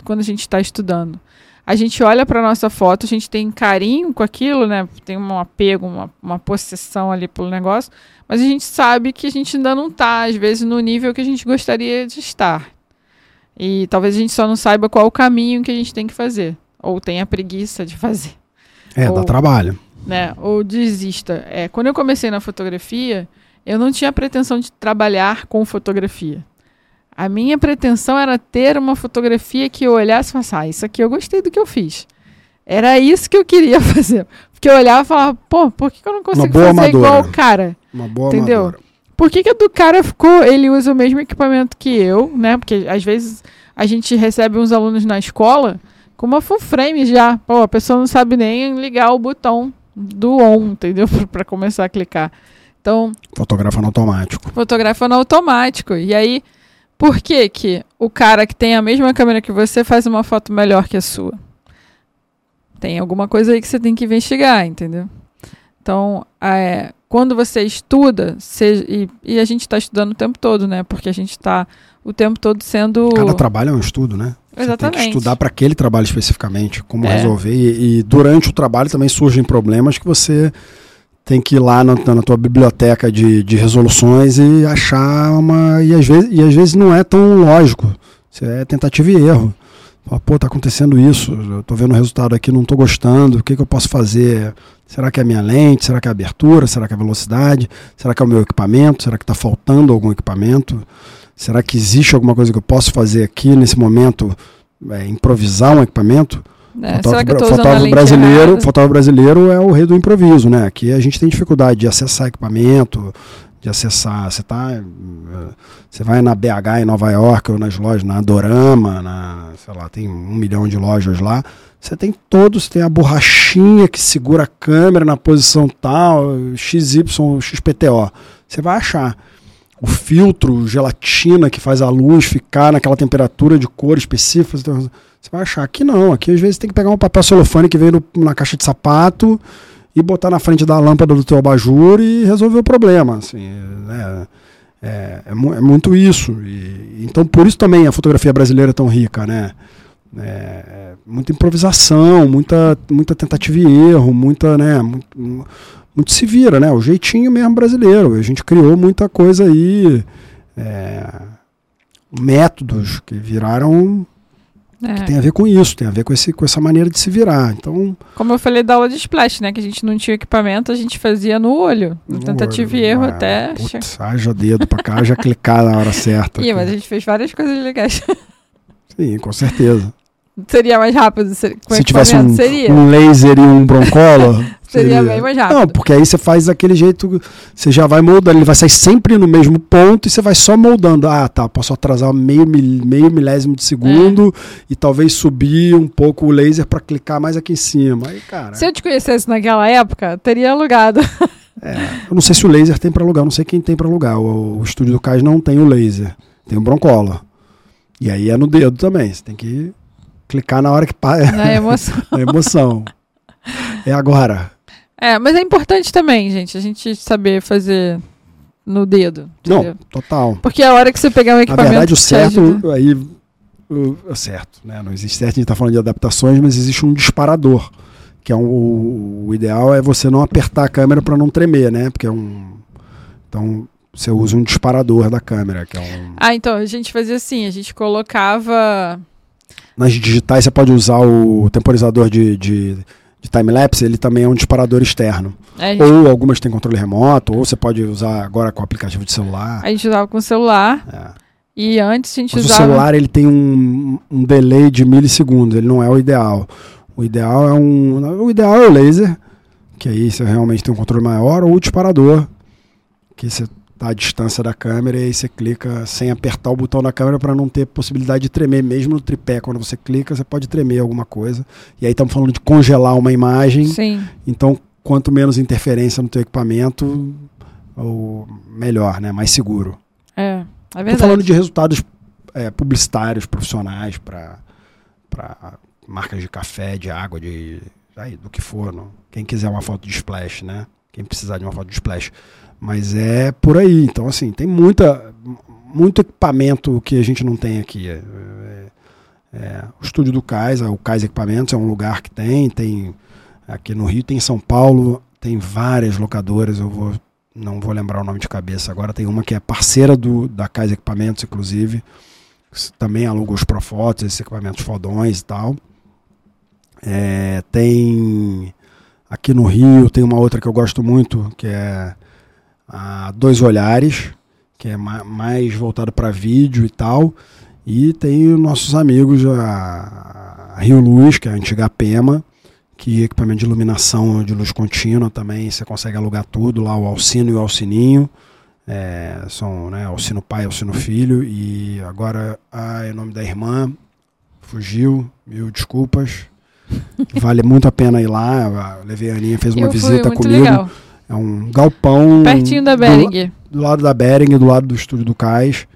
quando a gente está estudando. A gente olha para nossa foto, a gente tem carinho com aquilo, né? Tem um apego, uma, uma possessão ali pelo negócio, mas a gente sabe que a gente ainda não está, às vezes, no nível que a gente gostaria de estar. E talvez a gente só não saiba qual o caminho que a gente tem que fazer. Ou tenha preguiça de fazer. É, Ou- dá trabalho. Né? Ou desista. É, quando eu comecei na fotografia, eu não tinha pretensão de trabalhar com fotografia. A minha pretensão era ter uma fotografia que eu olhasse e falasse, ah, isso aqui eu gostei do que eu fiz. Era isso que eu queria <laughs> fazer. Porque eu olhava e falava, pô, por que eu não consigo fazer igual amadora. o cara? Uma boa Entendeu? amadora. Por que, que a do cara ficou. Ele usa o mesmo equipamento que eu, né? Porque às vezes a gente recebe uns alunos na escola com uma full frame já. Pô, a pessoa não sabe nem ligar o botão do on, entendeu? <laughs> Para começar a clicar. Então, fotografa no automático. Fotografa no automático. E aí, por que que o cara que tem a mesma câmera que você faz uma foto melhor que a sua? Tem alguma coisa aí que você tem que investigar, entendeu? Então, é, quando você estuda, seja, e, e, a gente está estudando o tempo todo, né? Porque a gente está o tempo todo sendo. Cada trabalho é um estudo, né? Exatamente. Você tem que estudar para aquele trabalho especificamente, como é. resolver. E, e, durante o trabalho também surgem problemas que você tem que ir lá na, na tua biblioteca de, de resoluções e achar uma. E às, vezes, e às vezes não é tão lógico. Isso é tentativa e erro. Fala, pô, tá acontecendo isso, eu tô vendo o resultado aqui, não tô gostando, o que, que eu posso fazer? Será que é a minha lente? Será que é a abertura? Será que é a velocidade? Será que é o meu equipamento? Será que está faltando algum equipamento? Será que existe alguma coisa que eu posso fazer aqui nesse momento? É, improvisar um equipamento? É, fotógrafo, fotógrafo brasileiro, fotógrafo brasileiro é o rei do improviso, né? Aqui a gente tem dificuldade de acessar equipamento, de acessar. Você tá, você vai na BH em Nova York ou nas lojas, na Dorama, na, sei lá, tem um milhão de lojas lá. Você tem todos, tem a borrachinha que segura a câmera na posição tal, XY, XPTO. Você vai achar o filtro, gelatina que faz a luz ficar naquela temperatura de cor específica. Você vai achar. Aqui não, aqui às vezes tem que pegar um papel celofane que vem no, na caixa de sapato e botar na frente da lâmpada do teu abajur e resolver o problema. Assim, é, é, é, é muito isso. E, então por isso também a fotografia brasileira é tão rica, né? É, é, muita improvisação, muita, muita tentativa e erro, muita, né? Muito, muito se vira, né? O jeitinho mesmo brasileiro. A gente criou muita coisa aí, é, métodos que viraram é. que tem a ver com isso, tem a ver com, esse, com essa maneira de se virar. Então, Como eu falei da aula de splash, né? Que a gente não tinha equipamento, a gente fazia no olho. No tentativa olho, e erro ah, até. Putz, haja dedo pra cá, já clicar na hora certa. <laughs> Ih, mas a gente fez várias coisas legais. Sim, com certeza. Seria mais rápido se, se tivesse um, um, laser e um broncola. <laughs> seria, seria bem mais rápido. Não, porque aí você faz daquele jeito, você já vai moldando, ele vai sair sempre no mesmo ponto e você vai só moldando. Ah, tá, posso atrasar meio, meio milésimo de segundo é. e talvez subir um pouco o laser para clicar mais aqui em cima. Aí, cara. Se eu te conhecesse naquela época, teria alugado. É, eu não sei se o laser tem para alugar, não sei quem tem para alugar. O, o estúdio do Cais não tem o laser, tem o broncola. E aí é no dedo também, você tem que clicar na hora que para. Na <laughs> emoção. na emoção. É agora. É, mas é importante também, gente, a gente saber fazer no dedo. Entendeu? Não, total. Porque a hora que você pegar um equipamento. Na verdade, o certo, aí. O, o, certo, né? Não existe certo, a gente está falando de adaptações, mas existe um disparador. Que é um, o, o ideal é você não apertar a câmera para não tremer, né? Porque é um. Então, você usa um disparador da câmera, que é um. Ah, então, a gente fazia assim, a gente colocava nas digitais você pode usar o temporizador de, de, de time-lapse, ele também é um disparador externo. É, gente... Ou algumas têm controle remoto, ou você pode usar agora com o aplicativo de celular. A gente usava com o celular. É. E antes a gente Mas usava. O celular ele tem um, um delay de milissegundos, ele não é o ideal. O ideal é um. O ideal é o laser, que aí você realmente tem um controle maior, ou o disparador, que você tá à distância da câmera e aí você clica sem apertar o botão da câmera para não ter possibilidade de tremer. Mesmo no tripé, quando você clica, você pode tremer alguma coisa. E aí estamos falando de congelar uma imagem. Sim. Então, quanto menos interferência no teu equipamento, ou melhor, né? Mais seguro. É, é verdade. Estou falando de resultados é, publicitários, profissionais, para marcas de café, de água, de aí, do que for. Não? Quem quiser uma foto de splash, né? Quem precisar de uma foto de splash. Mas é por aí. Então, assim, tem muita, muito equipamento que a gente não tem aqui. É, é, é, o estúdio do Cais, o Cais Equipamentos, é um lugar que tem. Tem aqui no Rio, tem em São Paulo, tem várias locadoras. Eu vou, não vou lembrar o nome de cabeça agora. Tem uma que é parceira do, da Cais Equipamentos, inclusive. Também aluga os Profotos, esses equipamentos fodões e tal. É, tem aqui no Rio, tem uma outra que eu gosto muito, que é a Dois Olhares, que é mais voltado para vídeo e tal. E tem os nossos amigos, a Rio Luz, que é a antiga Pema, que é equipamento de iluminação de luz contínua também, você consegue alugar tudo lá, o Alcino e o Alcininho. É, são né, Alcino Pai, Alcino Filho. E agora, é o nome da irmã, fugiu, mil desculpas. <laughs> Vale muito a pena ir lá. A Levianinha fez uma visita comigo. Legal. É um galpão. Pertinho da Bering. Do, do lado da Bering, do lado do estúdio do Cais.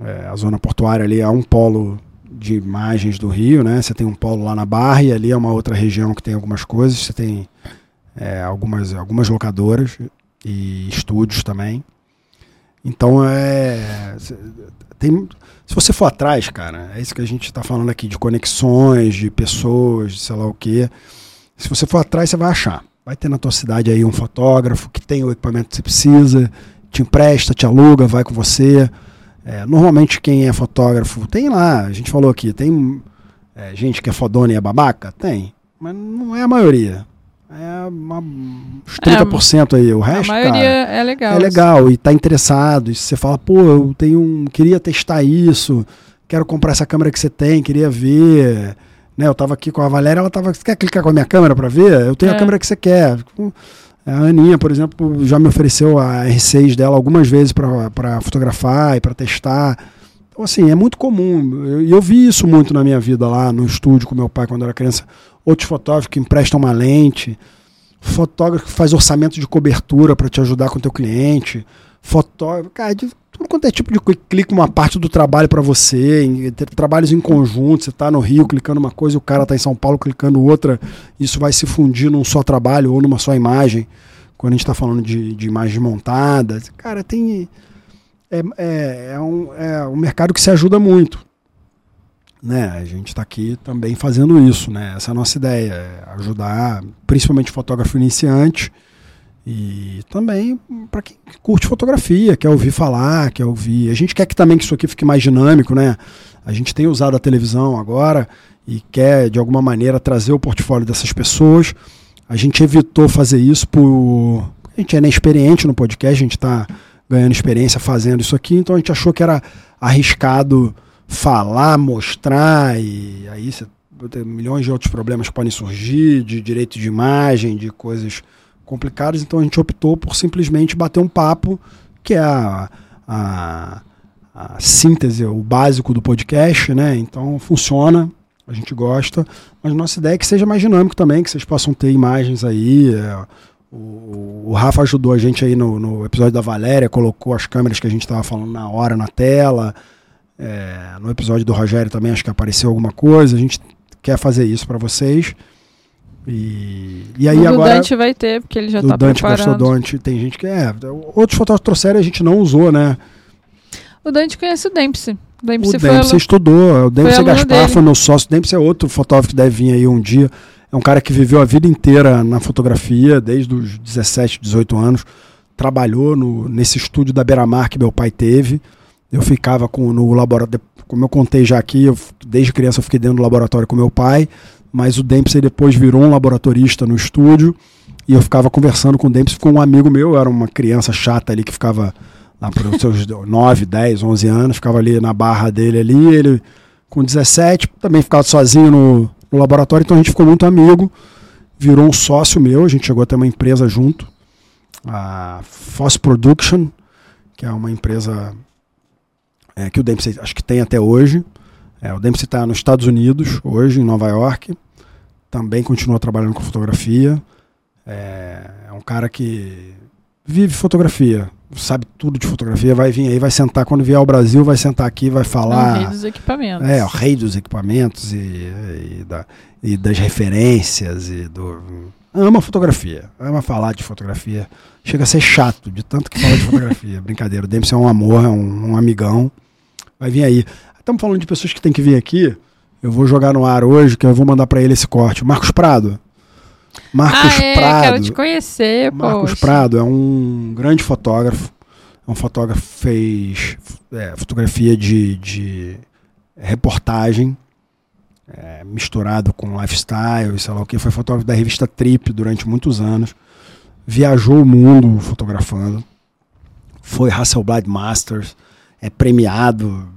É, a zona portuária ali é um polo de imagens do Rio, né? Você tem um polo lá na Barra e ali é uma outra região que tem algumas coisas. Você tem é, algumas, algumas locadoras e estúdios também. Então é. Tem, se você for atrás, cara, é isso que a gente está falando aqui, de conexões, de pessoas, de sei lá o quê. Se você for atrás, você vai achar. Vai ter na tua cidade aí um fotógrafo que tem o equipamento que você precisa, te empresta, te aluga, vai com você. É, normalmente quem é fotógrafo, tem lá, a gente falou aqui, tem é, gente que é fodona e é babaca? Tem, mas não é a maioria. É uma, uns 30% é, aí, o resto. A maioria cara, é legal. É legal e tá interessado. E você fala, pô, eu tenho um. Queria testar isso, quero comprar essa câmera que você tem, queria ver. Né, eu tava aqui com a Valéria, ela tava. Você quer clicar com a minha câmera para ver? Eu tenho é. a câmera que você quer. A Aninha, por exemplo, já me ofereceu a R6 dela algumas vezes para fotografar e para testar. Então, assim, é muito comum. E eu, eu, vi isso muito na minha vida lá no estúdio com meu pai quando eu era criança. Outros fotógrafos que emprestam uma lente. Fotógrafo que faz orçamento de cobertura para te ajudar com o teu cliente. Fotógrafo, cara, de tudo quanto é tipo de clica uma parte do trabalho para você, em, trabalhos em conjunto, você está no Rio clicando uma coisa o cara está em São Paulo clicando outra, isso vai se fundir num só trabalho ou numa só imagem. Quando a gente está falando de, de imagens montadas, cara, tem. É, é, é, um, é um mercado que se ajuda muito. Né? A gente está aqui também fazendo isso, né? Essa é a nossa ideia, é ajudar principalmente fotógrafo iniciante e também para quem curte fotografia, quer ouvir falar, quer ouvir. A gente quer que também que isso aqui fique mais dinâmico, né? A gente tem usado a televisão agora e quer de alguma maneira trazer o portfólio dessas pessoas. A gente evitou fazer isso por a gente é inexperiente no podcast, a gente está ganhando experiência fazendo isso aqui, então a gente achou que era arriscado falar, mostrar e aí você tem milhões de outros problemas que podem surgir, de direito de imagem, de coisas complicadas, então a gente optou por simplesmente bater um papo, que é a, a, a síntese, o básico do podcast, né? Então funciona, a gente gosta, mas nossa ideia é que seja mais dinâmico também, que vocês possam ter imagens aí. É, o, o, Rafa ajudou a gente aí no, no, episódio da Valéria, colocou as câmeras que a gente estava falando na hora na tela. É, no episódio do Rogério também acho que apareceu alguma coisa. A gente quer fazer isso para vocês. E, e aí o agora. Dante vai ter, porque ele já está preparado. Dante tem gente que. É, outros fotógrafos trouxeram a gente não usou, né? O Dante conhece o Dempsey. O Dempsey, o Dempsey estudou. O Dempsey foi Gaspar foi meu sócio. O Dempsey é outro fotógrafo que deve vir aí um dia. É um cara que viveu a vida inteira na fotografia, desde os 17, 18 anos. Trabalhou no, nesse estúdio da Beira Mar que meu pai teve. Eu ficava com, no laboratório, como eu contei já aqui, eu, desde criança eu fiquei dentro do laboratório com meu pai mas o Dempsey depois virou um laboratorista no estúdio e eu ficava conversando com o Dempsey com um amigo meu, eu era uma criança chata ali que ficava lá para os seus 9, 10, 11 anos, ficava ali na barra dele ali, ele com 17 também ficava sozinho no, no laboratório, então a gente ficou muito amigo, virou um sócio meu, a gente chegou a ter uma empresa junto, a Foss Production, que é uma empresa é, que o Dempsey acho que tem até hoje. É, o Dempsey está nos Estados Unidos hoje, em Nova York também continua trabalhando com fotografia. É, é, um cara que vive fotografia, sabe tudo de fotografia, vai vir aí, vai sentar, quando vier ao Brasil, vai sentar aqui, vai falar. É o rei dos equipamentos. É, o rei dos equipamentos e, e, da, e das referências e do. Ama fotografia, ama falar de fotografia. Chega a ser chato de tanto que fala de fotografia. <laughs> Brincadeira, o Dempsey é um amor, é um, um amigão. Vai vir aí. Estamos falando de pessoas que têm que vir aqui. Eu vou jogar no ar hoje, que eu vou mandar para ele esse corte. Marcos Prado. Marcos ah, é, Prado. Quero te conhecer, Marcos poxa. Prado é um grande fotógrafo. É um fotógrafo que fez é, fotografia de, de reportagem, é, misturado com lifestyle, sei lá o que. Foi fotógrafo da revista Trip durante muitos anos. Viajou o mundo fotografando. Foi Hasselblad Masters. É premiado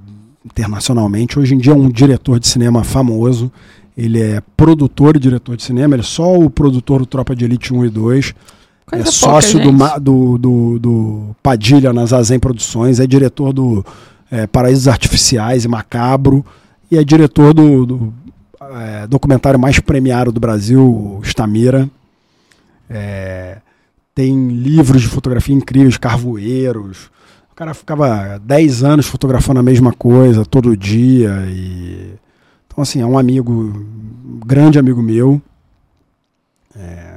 internacionalmente. Hoje em dia é um diretor de cinema famoso. Ele é produtor e diretor de cinema. Ele é só o produtor do Tropa de Elite 1 e 2. Coisa é sócio do, do, do, do, Padilha nas Azen Produções. É diretor do é, Paraísos Artificiais e Macabro. E é diretor do, do é, documentário mais premiado do Brasil, Stamira. É, tem livros de fotografia incríveis, carvoeiros. Cara ficava 10 anos fotografando a mesma coisa todo dia. E... Então, assim, é um amigo, um grande amigo meu. É,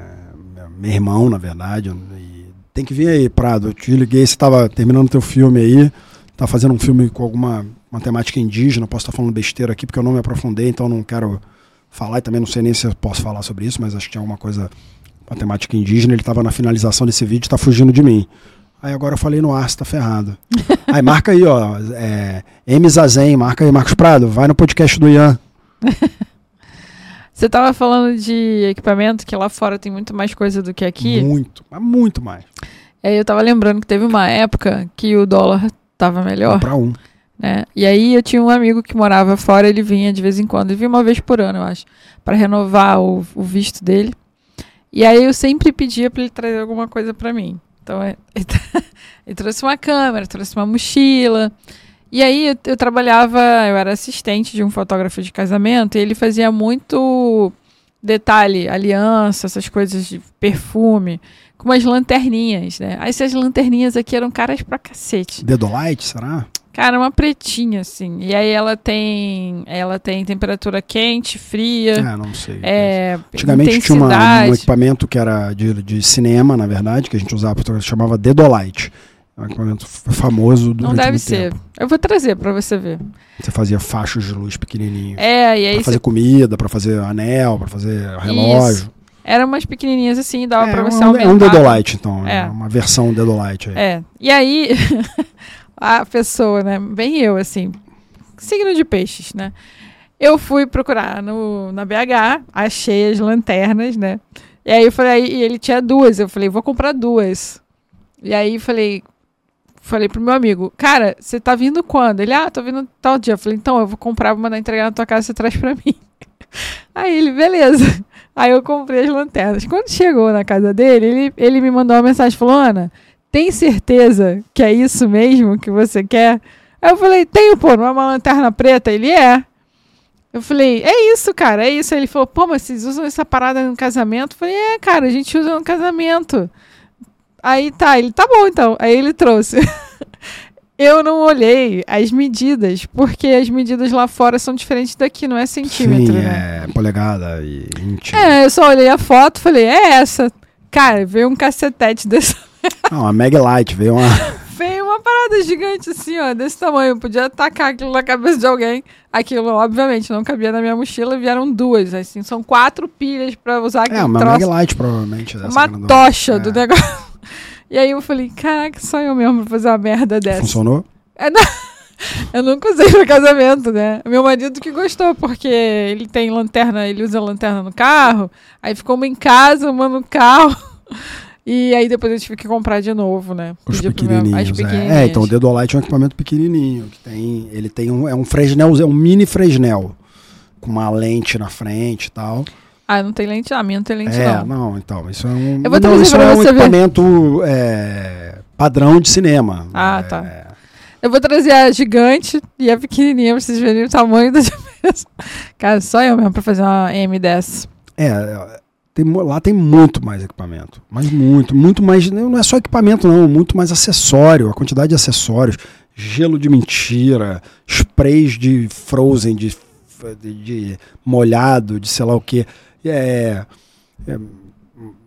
meu irmão, na verdade. Tem que vir aí, Prado. Eu te liguei, você estava terminando teu filme aí. Tá fazendo um filme com alguma uma temática indígena. Posso estar falando besteira aqui porque eu não me aprofundei, então não quero falar e também não sei nem se eu posso falar sobre isso, mas acho que tinha alguma coisa com a temática indígena. Ele estava na finalização desse vídeo e tá fugindo de mim. Aí agora eu falei no ar, você tá ferrado. <laughs> aí marca aí, ó. É, M Zazen, marca aí, Marcos Prado, vai no podcast do Ian. <laughs> Você tava falando de equipamento, que lá fora tem muito mais coisa do que aqui. Muito, mas muito mais. Aí eu tava lembrando que teve uma época que o dólar tava melhor. Para um. Né? E aí eu tinha um amigo que morava fora, ele vinha de vez em quando, ele vinha uma vez por ano, eu acho, para renovar o, o, visto dele. E aí eu sempre pedia para ele trazer alguma coisa para mim. Então é, ele, ele, <laughs> trouxe uma câmera, trouxe uma mochila. E aí eu, eu, trabalhava, eu era assistente de um fotógrafo de casamento e ele fazia muito detalhe, aliança, essas coisas de perfume, com umas lanterninhas, né? Aí essas lanterninhas aqui eram caras pra cacete. Dedolite, será? Cara, uma pretinha, assim. E aí ela tem. Ela tem temperatura quente, fria. É, não sei. É, Antigamente tinha uma, um equipamento que era de, de cinema, na verdade, que a gente usava, chamava Dedolite. É um equipamento famoso do Não deve ser. Tempo. Eu vou trazer para você ver. Você fazia fachos de luz pequenininhos. É, e aí. Pra fazer você... comida, para fazer anel, para fazer relógio. Isso. Eram umas pequenininhas assim, dava é, pra você um, aumentar. É um Dedolite, então. É. Uma versão Dedolite aí. É. E aí, <laughs> a pessoa, né? Bem eu, assim. Signo de peixes, né? Eu fui procurar no, na BH, achei as lanternas, né? E aí eu falei, e ele tinha duas. Eu falei, vou comprar duas. E aí falei, falei pro meu amigo, cara, você tá vindo quando? Ele, ah, tô vindo tal dia. Eu falei, então, eu vou comprar, vou mandar entregar na tua casa, você traz pra <laughs> mim. Aí ele, beleza. Aí eu comprei as lanternas. Quando chegou na casa dele, ele, ele me mandou uma mensagem, falou, Ana, tem certeza que é isso mesmo que você quer? Aí eu falei, tenho, pô, não é uma lanterna preta? Ele é. Eu falei, é isso, cara, é isso. Aí ele falou, pô, mas vocês usam essa parada no casamento? Eu falei, é, cara, a gente usa no casamento. Aí tá, ele, tá bom então. Aí ele trouxe. <laughs> eu não olhei as medidas, porque as medidas lá fora são diferentes daqui, não é centímetro, Sim, né? É polegada e íntimo. É, eu só olhei a foto falei, é essa. Cara, veio um cacetete desse. <laughs> Não, a Mag Light, veio uma. <laughs> veio uma parada gigante assim, ó, desse tamanho. Podia atacar aquilo na cabeça de alguém. Aquilo, obviamente, não cabia na minha mochila. Vieram duas, assim. São quatro pilhas pra usar aqui. É, uma troço. Mag Light, provavelmente. uma tocha é. do negócio. <laughs> E aí eu falei, caraca, só eu mesmo pra fazer uma merda dessa. Funcionou? É, não, eu nunca usei pra casamento, né? Meu marido que gostou, porque ele tem lanterna, ele usa lanterna no carro, aí ficou uma em casa, uma no carro. E aí depois eu tive que comprar de novo, né? Os pequenininhos, meu, é. é. então o Dedolite é um equipamento pequenininho, que tem, ele tem um, é um Fresnel, é um mini Fresnel, com uma lente na frente e tal. Ah, não tem lente? A minha não tem lente, é, não. não, então. Isso é um, eu vou não, isso é um equipamento é, padrão de cinema. Ah, é, tá. Eu vou trazer a gigante e a pequenininha pra vocês verem o tamanho <laughs> da diferença. Cara, só eu mesmo pra fazer uma M10. É, tem, lá tem muito mais equipamento. Mas muito, muito mais. Não é só equipamento, não. Muito mais acessório. A quantidade de acessórios. Gelo de mentira. Sprays de frozen, de, de, de molhado, de sei lá o que. É, é,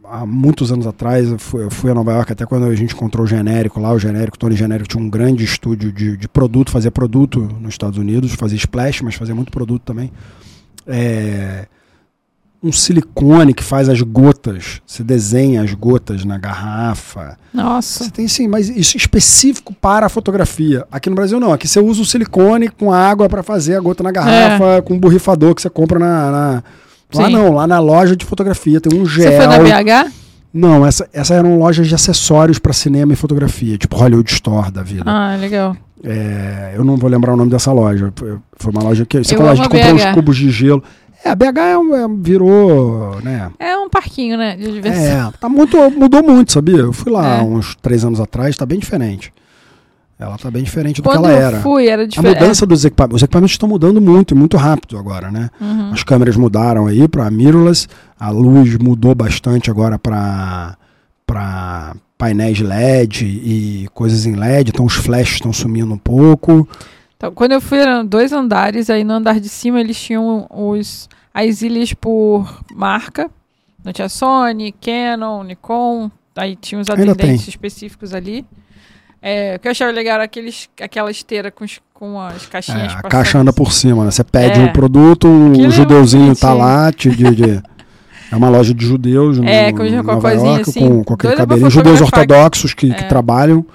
há muitos anos atrás, eu fui, eu fui, a Nova York até quando a gente encontrou o genérico lá, o genérico, Tony Genérico tinha um grande estúdio de, de produto, fazia produto nos Estados Unidos, fazia splash, mas fazia muito produto também. É, um silicone que faz as gotas, você desenha as gotas na garrafa. Nossa. Você tem sim, mas isso é específico para a fotografia. Aqui no Brasil não, aqui você usa o silicone com água para fazer a gota na garrafa, é. com um borrifador que você compra na, na Lá Sim. não, lá na loja de fotografia tem um gel. Você foi na BH? Não, essa, essa eram lojas de acessórios para cinema e fotografia, tipo Hollywood Store da vida. Ah, legal. É, eu não vou lembrar o nome dessa loja. Foi uma loja que. Você a gente comprou uns cubos de gelo. É, a BH é, é, virou, né? É um parquinho, né? De diversão. É, tá muito, mudou muito, sabia? Eu fui lá é. uns três anos atrás, tá bem diferente. Ela está bem diferente do Quando que ela era. Fui, era diferente. A mudança dos equipamentos. Os equipamentos estão mudando muito, muito rápido agora, né? Uhum. As câmeras mudaram aí para mirrorless, a luz mudou bastante agora para para painéis LED e coisas em LED, então os flashes estão sumindo um pouco. Então, quando eu fui, eram dois andares, aí no andar de cima eles tinham os, as ilhas por marca. Não tinha Sony, Canon, Nikon, aí tinha os atendentes específicos ali. É, o que eu achava legal era aqueles, aquela esteira com, os- com as É, caixinhas a passando caixa anda por cima, né? Você pede É. o produto, é judeuzinho tá lá, te, de, de- é uma loja de judeus no, É, com- em com a Nova York, assim, com, com aquele cabelinho. Judeus ortodoxos que, que É. trabalham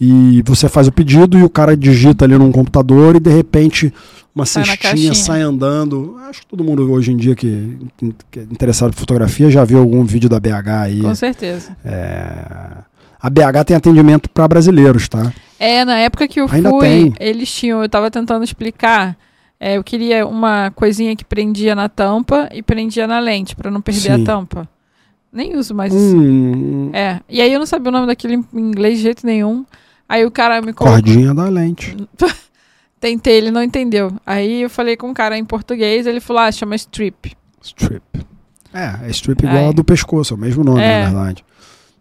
e você faz o pedido e o cara digita ali num computador e de repente uma Sai cestinha sai andando. Acho que todo mundo hoje em dia que, que é interessado em fotografia já viu algum vídeo da BH aí. Com certeza. É, A BH tem atendimento para brasileiros, tá? É, na época que eu Ainda fui, tem. eles tinham, eu tava tentando explicar. é, eu queria uma coisinha que prendia na tampa e prendia na lente, pra não perder Sim. a tampa. Nem uso mais isso. Hum, É. E aí eu não sabia o nome daquilo em inglês de jeito nenhum. Aí o cara me colocou. cordinha da lente. <laughs> Tentei, ele não entendeu. Aí eu falei com o cara em português, ele falou: ah, chama strip. Strip. É, é strip igual a do pescoço, é o mesmo nome, É. na verdade.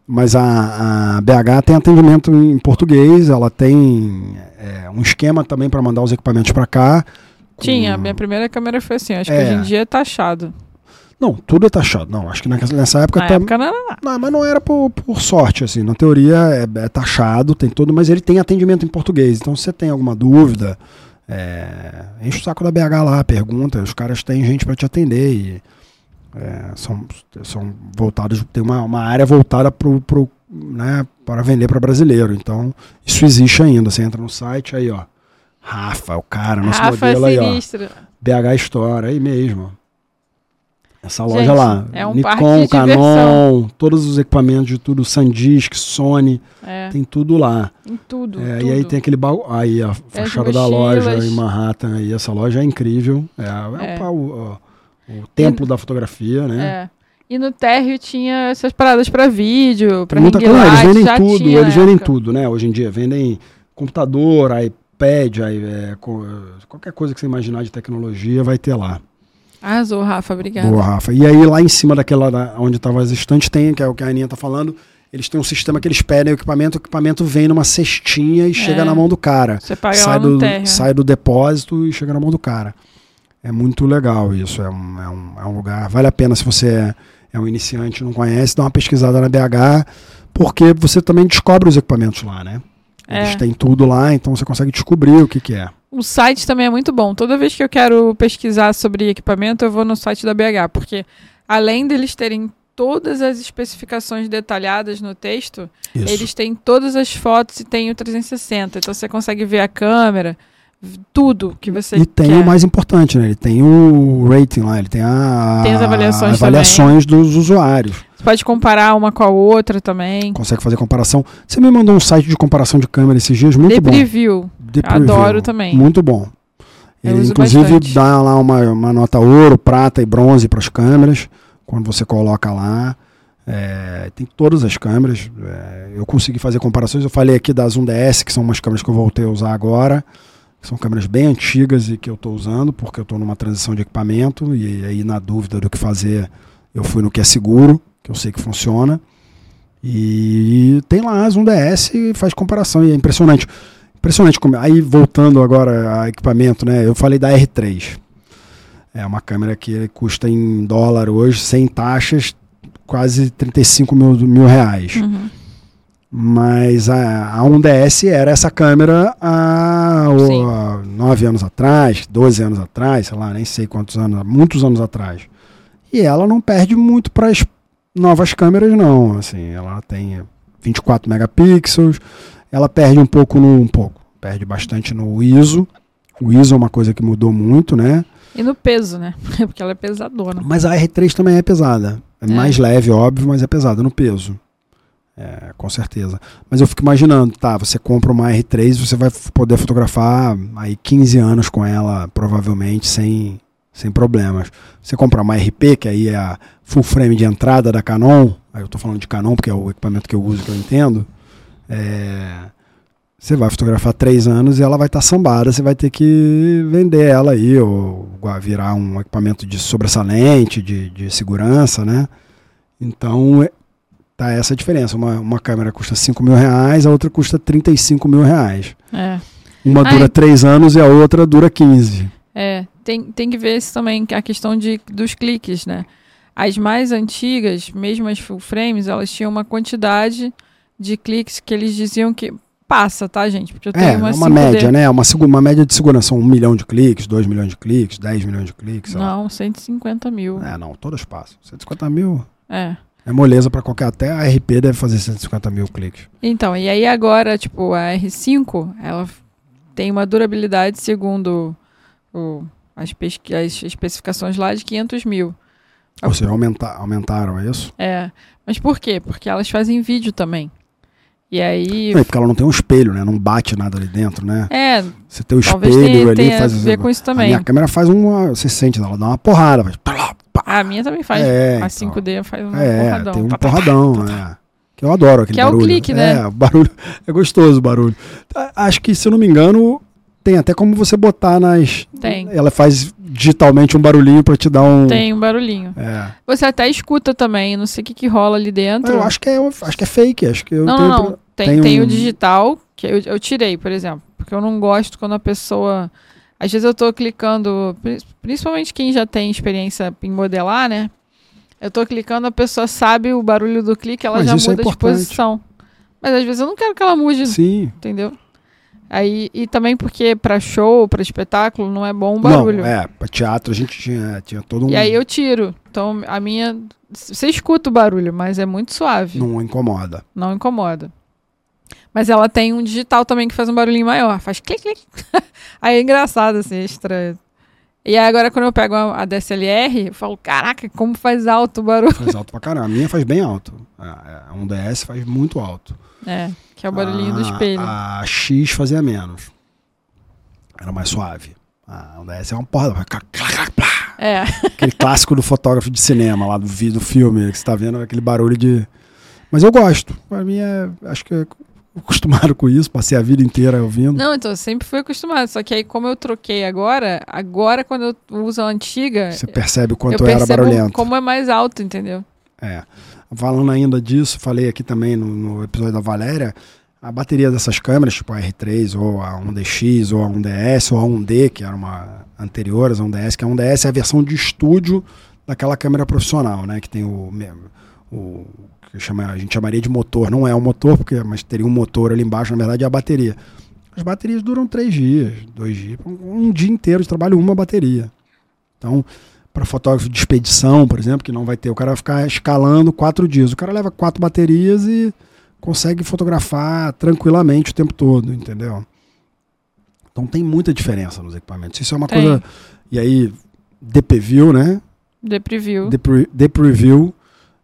Mas a, a BH tem atendimento em português, ela tem é, um esquema também para mandar os equipamentos para cá. com- Tinha, a minha primeira câmera foi assim. Acho que É. hoje em dia é taxado. Não, tudo é taxado. Não, acho que nessa época. Na tá- época não era. Não, mas não era por, por sorte, assim. Na teoria é, é taxado, tem tudo, mas ele tem atendimento em português. Então, se você tem alguma dúvida, é, enche o saco da BH lá, pergunta. Os caras têm gente para te atender e é, são, são voltados, tem uma, uma área voltada pro, pro, né, para vender para brasileiro. Então, isso existe ainda. Você entra no site, aí, ó. Rafa, o cara, nosso Rafa modelo aí, ó. BH Store, aí mesmo. Essa loja Gente, lá. é um Nikon, Canon, todos os equipamentos de tudo, SanDisk, Sony, É, tem tudo lá. em tudo. É, tudo. e aí tem aquele baú. Aí a fachada da loja em Manhattan. E essa loja é incrível. É, é É. o, o- o templo da fotografia, né? É. E no térreo tinha essas paradas pra vídeo, Tem muita coisa. Eles vendem já tudo, eles vendem época. tudo, né? Hoje em dia. Vendem computador, iPad, aí, é, qualquer coisa que você imaginar de tecnologia vai ter lá. Arrasou, Rafa, obrigada. Boa, Rafa. E aí, lá em cima daquela da- onde estavam as estantes, tem, que é o que a Aninha tá falando, eles têm um sistema que eles pedem o equipamento, o equipamento vem numa cestinha e chega na mão do cara. Você paga Sai do, sai do depósito e chega na mão do cara. É muito legal isso. É um, é um, é um lugar. Vale a pena se você é, é um iniciante e não conhece, dá uma pesquisada na BH, porque você também descobre os equipamentos lá, né? Eles É. têm tudo lá, então você consegue descobrir o que, que é. O site também é muito bom. Toda vez que eu quero pesquisar sobre equipamento, eu vou no site da BH, porque além deles terem todas as especificações detalhadas no texto, Isso. eles têm todas as fotos e tem o 360. Então você consegue ver a câmera, tudo que você E tem quer. o mais importante, né? Ele tem o rating lá, ele tem a, Tem as avaliações avaliações dos usuários. Pode comparar uma com a outra também. Consegue fazer comparação. Você me mandou um site de comparação de câmera esses dias, muito The bom. Preview. The Preview. Adoro também. Muito bom. Eu Ele, inclusive, bastante. dá lá uma, uma nota ouro, prata e bronze para as câmeras, quando você coloca lá. É, tem todas as câmeras. é, eu consegui fazer comparações. Eu falei aqui da Zoom DS, que são umas câmeras que eu voltei a usar agora. São câmeras bem antigas e que eu estou usando, porque eu estou numa transição de equipamento. E aí, na dúvida do que fazer, eu fui no que é seguro, que eu sei que funciona. E tem lá a Zoom DS e faz comparação. E é impressionante. Impressionante. como- Aí, voltando agora a equipamento, né? Eu falei da R3. É uma câmera que custa em dólar hoje, sem taxas, quase 35 mil, mil reais. Uhum. Mas a, a 1DS era essa câmera há nove anos atrás, 12 anos atrás, sei lá, nem sei quantos anos, muitos anos atrás. E ela não perde muito para as novas câmeras, não. Assim, ela tem 24 megapixels, ela perde um pouco no. Um pouco, perde bastante no ISO. O ISO é uma coisa que mudou muito, né? E no peso, né? <laughs> Porque ela é pesadona. Mas a R3 também é pesada. É, É. mais leve, óbvio, mas é pesada no peso. É, com certeza. Mas eu fico imaginando, tá, você compra uma R3, você vai poder fotografar aí 15 anos com ela, provavelmente, sem, sem problemas. Você comprar uma RP, que aí é a full frame de entrada da Canon, aí eu tô falando de Canon porque é o equipamento que eu uso, que eu entendo, é, você vai fotografar três anos e ela vai estar sambada, você vai ter que vender ela aí, ou virar um equipamento de sobressalente, de, de segurança, né? Então, é- tá essa diferença. Uma, uma câmera custa 5 mil reais, a outra custa 35 mil reais. É. Uma Ai. dura 3 anos e a outra dura 15. É, tem, tem que ver isso também, é a questão de, dos cliques, né? As mais antigas, mesmo as full frames, elas tinham uma quantidade de cliques que eles diziam que passa, tá, gente? Porque eu tenho É, uma uma 5D. média, né? Uma, uma média de segurança. 1 milhão de cliques, 2 milhões de cliques, 10 milhões de cliques. sei lá. Não, 150 mil. É, não, todas passam. 150 mil É. é moleza pra qualquer. Até a RP deve fazer 150 mil cliques. Então, e aí agora, tipo, a R5, ela tem uma durabilidade, segundo o, as, pesqui- as especificações lá, de 500 mil. Ou seja, aumenta, aumentaram é isso? É. Mas por quê? Porque elas fazem vídeo também. E aí. É porque ela não tem um espelho, né? Não bate nada ali dentro, né? É, Você tem o talvez espelho tenha, ali, tenha faz a ver com isso A também. minha câmera faz uma. Você sente, ela dá uma porrada. Faz. A minha também faz. É, a então. 5D faz um é, porradão. tem um porradão, é. Que eu adoro aquele Que é o barulho. clique, né? É, o barulho. <laughs> É gostoso o barulho. A- Acho que, se eu não me engano, tem até como você botar nas. Tem. Ela faz digitalmente um barulhinho pra te dar um. Tem um barulhinho. É. Você até escuta também, não sei o que, que rola ali dentro. Eu acho que é, acho que é fake. Acho que eu não, tenho não. Tem, tem tem um- o digital, que eu, eu tirei, por exemplo. Porque eu não gosto quando a pessoa. Às vezes eu tô clicando, pri- principalmente quem já tem experiência em modelar, né? Eu tô clicando, a pessoa sabe o barulho do clique, ela Mas já é muda de importante. posição. Mas às vezes eu não quero que ela mude, Sim. entendeu? Aí, e também porque pra show, pra espetáculo, não é bom o barulho. Não, é. Pra teatro a gente tinha, tinha todo um. E aí eu tiro. Então a minha. Você escuta o barulho, mas é muito suave. Não incomoda. Não incomoda. Mas ela tem um digital também que faz um barulhinho maior. Faz clique, clique. <laughs> aí é engraçado, assim, é estranho. E aí agora quando eu pego a, a DSLR, eu falo, caraca, como faz alto o barulho. Faz alto pra caramba. A minha faz bem alto. A 1DS faz muito alto. É, que é o barulhinho do A- espelho. A X fazia menos. Era mais suave. A 1DS é uma porra. É, Aquele clássico do fotógrafo de cinema, lá do, do filme, que você tá vendo aquele barulho de. Mas eu gosto. Pra mim é. Acho que é acostumado com isso, passei a vida inteira ouvindo. não, então eu sempre fui acostumado. Só que aí como eu troquei agora, agora quando eu uso a antiga, Você percebe o eu quanto era percebo barulhento. como é mais alto, entendeu? É. Falando ainda disso, falei aqui também no, no episódio da Valéria, a bateria dessas câmeras, tipo a R3 ou a 1DX ou a 1DS ou a 1D, que era uma anteriores a 1DS, que a 1DS é a versão de estúdio daquela câmera profissional, né, que tem o, o que chama, a gente chamaria de motor, não é o motor, porque mas teria um motor ali embaixo, na verdade é a bateria. As baterias duram três dias, dois dias, um dia inteiro de trabalho uma bateria. Então, para fotógrafo de expedição, por exemplo, que não vai ter, o cara vai ficar escalando quatro dias. O cara leva quatro baterias e consegue fotografar tranquilamente o tempo todo, entendeu? Então tem muita diferença nos equipamentos. Isso é uma Tem. coisa. E aí, DPView, né? De preview. Depre- DPreview,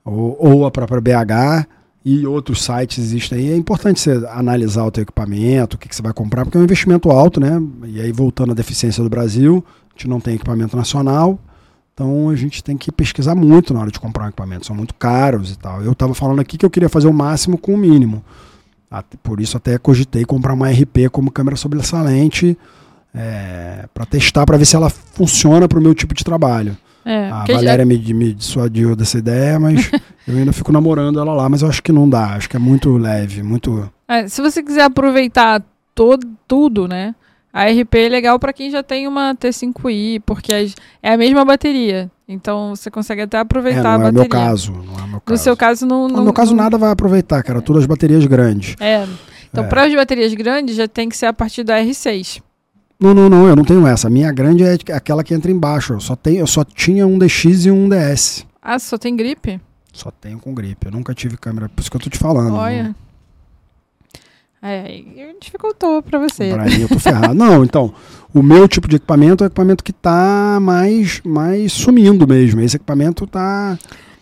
ou, ou a própria BH e outros sites existem aí. É importante você analisar o teu equipamento, o que, que você vai comprar, porque é um investimento alto, né? E aí, voltando à deficiência do Brasil, a gente não tem equipamento nacional, então a gente tem que pesquisar muito na hora de comprar um equipamento. São muito caros e tal. Eu estava falando aqui que eu queria fazer o máximo com o mínimo. Por isso até cogitei comprar uma RP como câmera sobressalente para testar, para ver se ela funciona para o meu tipo de trabalho. É, A porque já- Valéria me, me dissuadiu dessa ideia, mas <laughs> eu ainda fico namorando ela lá, mas eu acho que não dá. Acho que é muito leve, muito. É, se você quiser aproveitar todo, tudo, né? A RP é legal para quem já tem uma T5i, porque as- é a mesma bateria. Então você consegue até É, aproveitar não a é bateria. meu caso. Não é meu No caso. seu caso, não. no não- meu caso, não- nada vai aproveitar, cara. Todas as baterias grandes. É. Então, É. para as baterias grandes, já tem que ser a partir da R6. Não, não, não, eu não tenho essa. A minha grande é aquela que entra embaixo. Eu só, tenho, eu só tinha um DX e um DS. Ah, só tem gripe? Só tenho com gripe. Eu nunca tive câmera. Por isso que eu tô te falando. Olha. É, aí dificultou para você. Pra mim eu tô ferrado. não, então, o meu tipo de equipamento é o equipamento que tá mais, mais sumindo mesmo. Esse equipamento tá.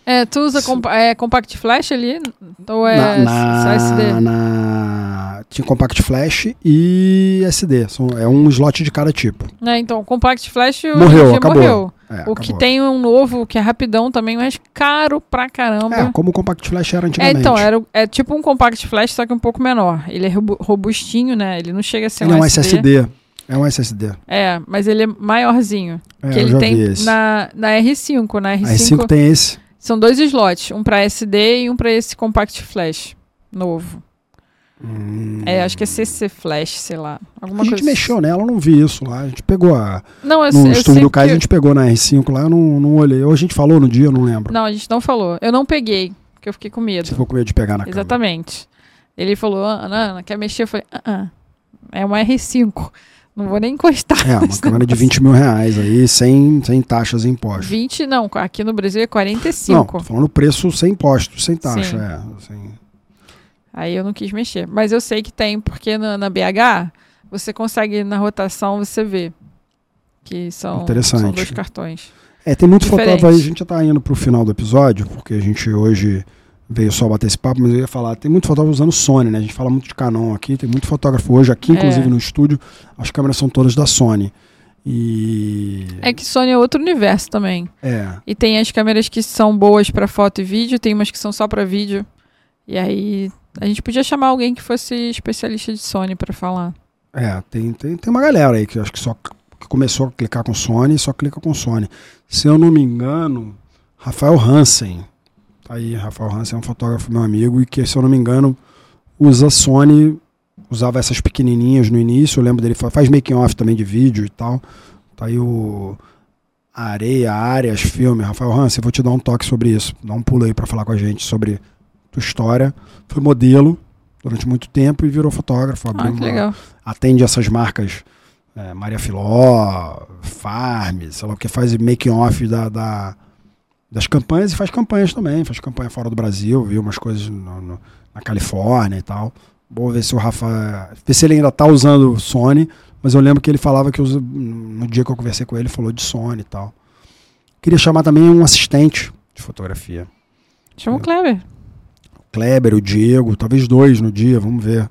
É, tu usa é, Compact Flash ali? Ou é na, só SD? na, na- Tinha Compact Flash e SD. São, é um slot de cada tipo. É, então, Compact Flash Morreu, acabou. morreu. É, O que tem um novo, que é rapidão também, mas caro pra caramba. É, como o Compact Flash era É, antigamente. então, era, é tipo um compact flash, só que um pouco menor. Ele é robu- robustinho, né? Ele não chega a ser Ele é um um SSD. SSD. É um SSD. É, mas ele é maiorzinho. É, que ele tem na, na R5. Na A R5, R5 tem esse. São dois slots, um para SD e um para esse compact flash novo. Hum. É, acho que é CC Flash, sei lá. Alguma a gente coisa mexeu nela, eu não vi isso lá. A gente pegou a. Não, eu, No eu estúdio do Kai, a que- gente pegou na R5 lá, eu não, não olhei. Ou a gente falou no dia, eu não lembro. Não, a gente não falou. Eu não peguei, porque eu fiquei com medo. Você ficou com medo de pegar na câmera. Exatamente. Ele falou, Ana, Ana, quer mexer? Eu falei, ah, ah, é uma R5. Não vou nem encostar. É, uma <laughs> câmera de negócio. 20 mil reais aí, sem, sem taxas e impostos. 20, não, aqui no Brasil é Não, 45. tô falando preço sem impostos, sem taxa. Sim. É, assim. Aí eu não quis mexer. Mas eu sei que tem, porque na, na BH, você consegue, na rotação, você vê. Que são, são dois cartões. É, tem muito Diferente. fotógrafo aí, a gente já tá indo pro final do episódio, porque a gente hoje veio só bater esse papo, mas eu ia falar, tem muito fotógrafo usando Sony, né? A gente fala muito de Canon aqui, tem muito fotógrafo hoje aqui, inclusive É. no estúdio, as câmeras são todas da Sony. E. É que Sony é outro universo também. É, E tem as câmeras que são boas pra foto e vídeo, tem umas que são só pra vídeo. E aí a gente podia chamar alguém que fosse especialista de Sony pra falar. é, tem, tem, tem uma galera aí que acho que só que começou a clicar com Sony e só clica com Sony. Se eu não me engano, Rafael Hansen. Tá aí, Rafael Hansen é um fotógrafo meu amigo e que, se eu não me engano, usa Sony, usava essas pequenininhas no início, eu lembro dele, fa- faz making off também de vídeo e tal. Tá aí o Areia, Áreas, filme. Rafael Hansen, vou te dar um toque sobre isso. Dá um pulo aí pra falar com a gente sobre tua história. Foi modelo durante muito tempo e virou fotógrafo. Ah, que uma- legal. atende essas marcas é, Maria Filó, Farm, sei lá o que, faz making off da, da- das campanhas e faz campanhas também, faz campanha fora do Brasil, viu umas coisas no- no- na Califórnia e tal. Vou ver se o Rafa. ver se ele ainda tá usando Sony, mas eu lembro que ele falava que usa, no dia que eu conversei com ele, ele falou de Sony e tal. Queria chamar também um assistente de fotografia. Chama o Kleber. Kleber, o Diego, talvez dois no dia, vamos ver.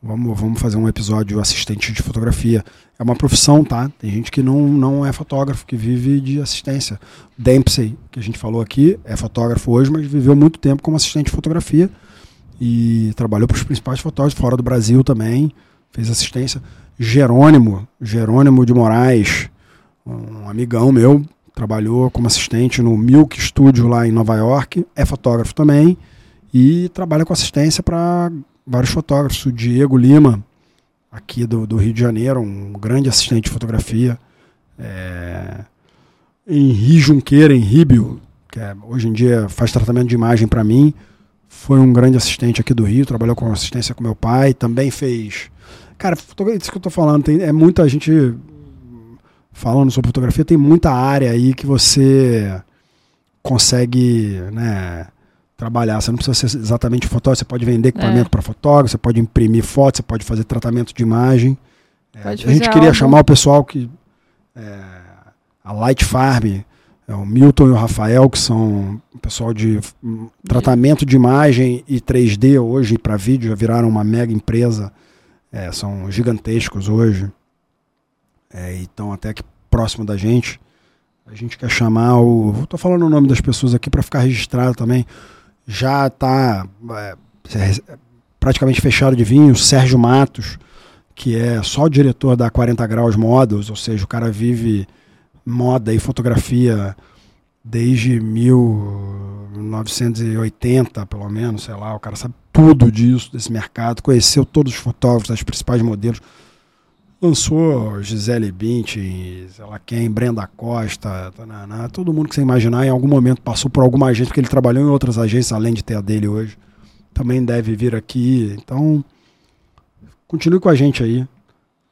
Vamos, vamos fazer um episódio assistente de fotografia. É uma profissão, tá? Tem gente que não, não é fotógrafo, que vive de assistência. Dempsey, que a gente falou aqui, é fotógrafo hoje, mas viveu muito tempo como assistente de fotografia e trabalhou para os principais fotógrafos fora do Brasil também. Fez assistência. Jerônimo, Jerônimo de Moraes, um amigão meu, trabalhou como assistente no Milk Studio lá em Nova York, é fotógrafo também e trabalha com assistência para vários fotógrafos. O Diego Lima, aqui do, do Rio de Janeiro, um grande assistente de fotografia. É... Henri Junqueira, Henríbio, que é, hoje em dia faz tratamento de imagem para mim, foi um grande assistente aqui do Rio, trabalhou com assistência com meu pai, também fez. Cara, isso que eu tô falando, tem, é muita gente falando sobre fotografia, tem muita área aí que você consegue, né, trabalhar. Você não precisa ser exatamente fotógrafo, você pode vender equipamento para fotógrafo, você pode imprimir foto, você pode fazer tratamento de imagem. É, a gente queria álbum. chamar o pessoal que é, a Light Farm, é, o Milton e o Rafael, que são o pessoal de tratamento de imagem e 3D hoje para vídeo, já viraram uma mega empresa, é, são gigantescos hoje, é, e estão até aqui próximo da gente. A gente quer chamar o. Estou falando o nome das pessoas aqui para ficar registrado também. Já está praticamente fechado de vinho. Sérgio Matos, que é só o diretor da 40 Graus Models, ou seja, o cara vive moda e fotografia desde 1980, pelo menos, sei lá. O cara sabe tudo disso, desse mercado, conheceu todos os fotógrafos, as principais modelos. Lançou Gisele Bündchen, sei lá quem, Brenda Costa, tananá, todo mundo que você imaginar em algum momento passou por alguma agência, porque ele trabalhou em outras agências, além de ter a dele hoje. Também deve vir aqui. Então, continue com a gente aí.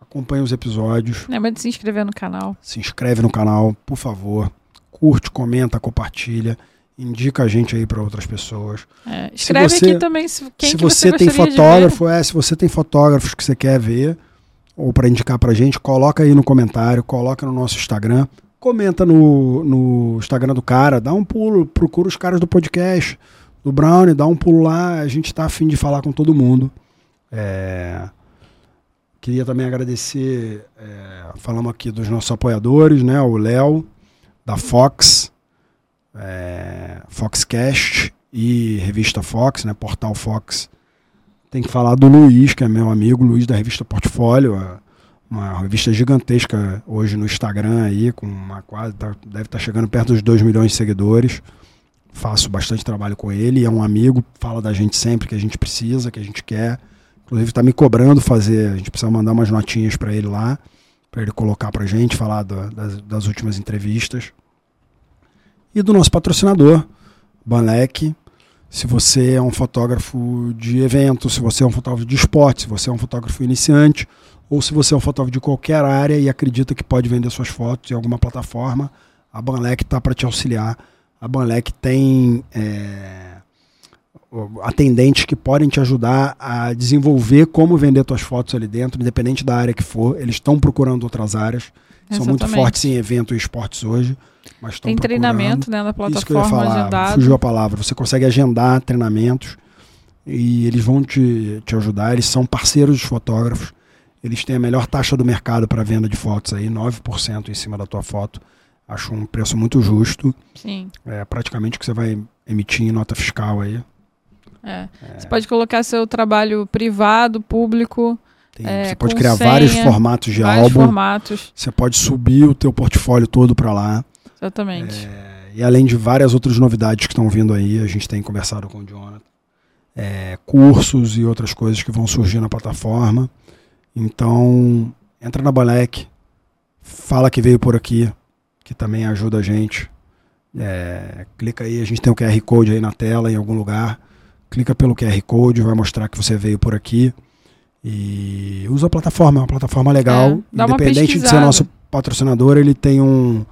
Acompanhe os episódios. Lembra de se inscrever no canal. Se inscreve no canal, por favor. Curte, comenta, compartilha. Indica a gente aí para outras pessoas. É, escreve você- aqui também se, quem se que você, você tem fotógrafo, é, se você tem fotógrafos que você quer ver ou para indicar pra gente, coloca aí no comentário, coloca no nosso Instagram, comenta no, no Instagram do cara, dá um pulo, procura os caras do podcast, do Brownie, dá um pulo lá, a gente tá afim de falar com todo mundo. É, Queria também agradecer, é, falamos aqui dos nossos apoiadores, né? O Léo, da Fox, é, Foxcast e Revista Fox, né? Portal Fox. Tem que falar do Luiz, que é meu amigo, Luiz da revista Portfólio, uma revista gigantesca hoje no Instagram aí, com uma quase, tá- deve estar chegando perto dos 2 milhões de seguidores. faço bastante trabalho com ele, é um amigo, fala da gente sempre que a gente precisa, que a gente quer. Inclusive está me cobrando fazer, a gente precisa mandar umas notinhas para ele lá, para ele colocar para gente, falar das, das, últimas entrevistas. E do nosso patrocinador, Banlec. Se você é um fotógrafo de evento, se você é um fotógrafo de esporte, se você é um fotógrafo iniciante, ou se você é um fotógrafo de qualquer área e acredita que pode vender suas fotos em alguma plataforma, a Banlec está para te auxiliar. A Banlec tem é, atendentes que podem te ajudar a desenvolver como vender suas fotos ali dentro, independente da área que for. Eles estão procurando outras áreas. Exatamente. São muito fortes em eventos e esportes hoje. Mas tem treinamento né, na plataforma Isso que eu ia falar, agendado. Fugiu a palavra. Você consegue agendar treinamentos e eles vão te, te ajudar. Eles são parceiros dos fotógrafos. Eles têm a melhor taxa do mercado para venda de fotos aí, 9% em cima da tua foto. Acho um preço muito justo. Sim. É praticamente o que você vai emitir em nota fiscal aí. É. É. Você pode colocar seu trabalho privado, público. Tem, é, você pode criar senha, vários formatos de vários álbum. Formatos. Você pode subir o teu portfólio todo para lá. Exatamente. É, e além de várias outras novidades que estão vindo aí, a gente tem conversado com o Jonathan. É, cursos e outras coisas que vão surgir na plataforma. Então, entra na Balec, fala que veio por aqui, que também ajuda a gente. É, clica aí, a gente tem o QR Code aí na tela em algum lugar. Clica pelo QR Code, vai mostrar que você veio por aqui. E usa a plataforma, é uma plataforma legal. É, Independente de ser nosso patrocinador, ele tem um,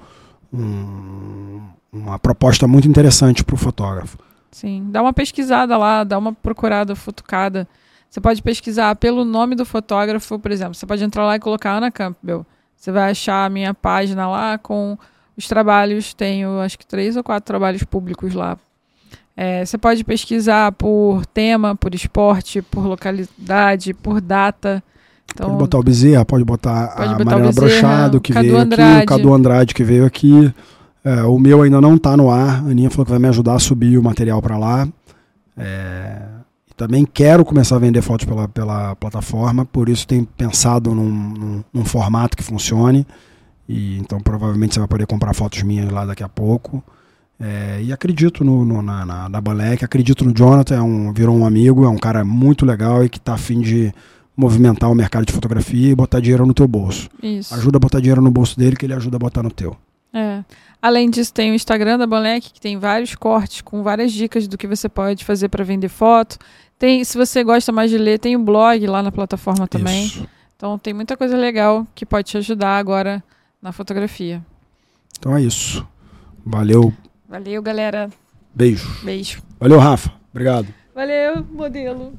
um uma proposta muito interessante para o fotógrafo. Sim, dá uma pesquisada lá, dá uma procurada, futucada. Você pode pesquisar pelo nome do fotógrafo, por exemplo. Você pode entrar lá e colocar Ana Campbell. Você vai achar a minha página lá com os trabalhos. Tenho acho que três ou quatro trabalhos públicos lá. É, você pode pesquisar por tema, por esporte, por localidade, por data. Então, pode botar o Bezerra, pode botar pode a botar Mariana Brochado, que Cadu veio Andrade. aqui, o Cadu Andrade, que veio aqui. É, o meu ainda não está no ar. A Aninha falou que vai me ajudar a subir o material para lá. É, também quero começar a vender fotos pela, pela plataforma, por isso tenho pensado num, num, num, formato que funcione. E então provavelmente você vai poder comprar fotos minhas lá daqui a pouco. É, e acredito no, no, na, na, na Balek, acredito no Jonathan, é um, virou um amigo, é um cara muito legal e que está afim de movimentar o mercado de fotografia e botar dinheiro no teu bolso. Isso. Ajuda a botar dinheiro no bolso dele que ele ajuda a botar no teu. É. Além disso, tem o Instagram da Balek, que tem vários cortes com várias dicas do que você pode fazer para vender foto. Tem, se você gosta mais de ler, tem o blog lá na plataforma também. Isso. Então tem muita coisa legal que pode te ajudar agora na fotografia. Então é isso. Valeu. Valeu, galera. Beijo. Beijo. Valeu, Rafa. Obrigado. Valeu, modelo.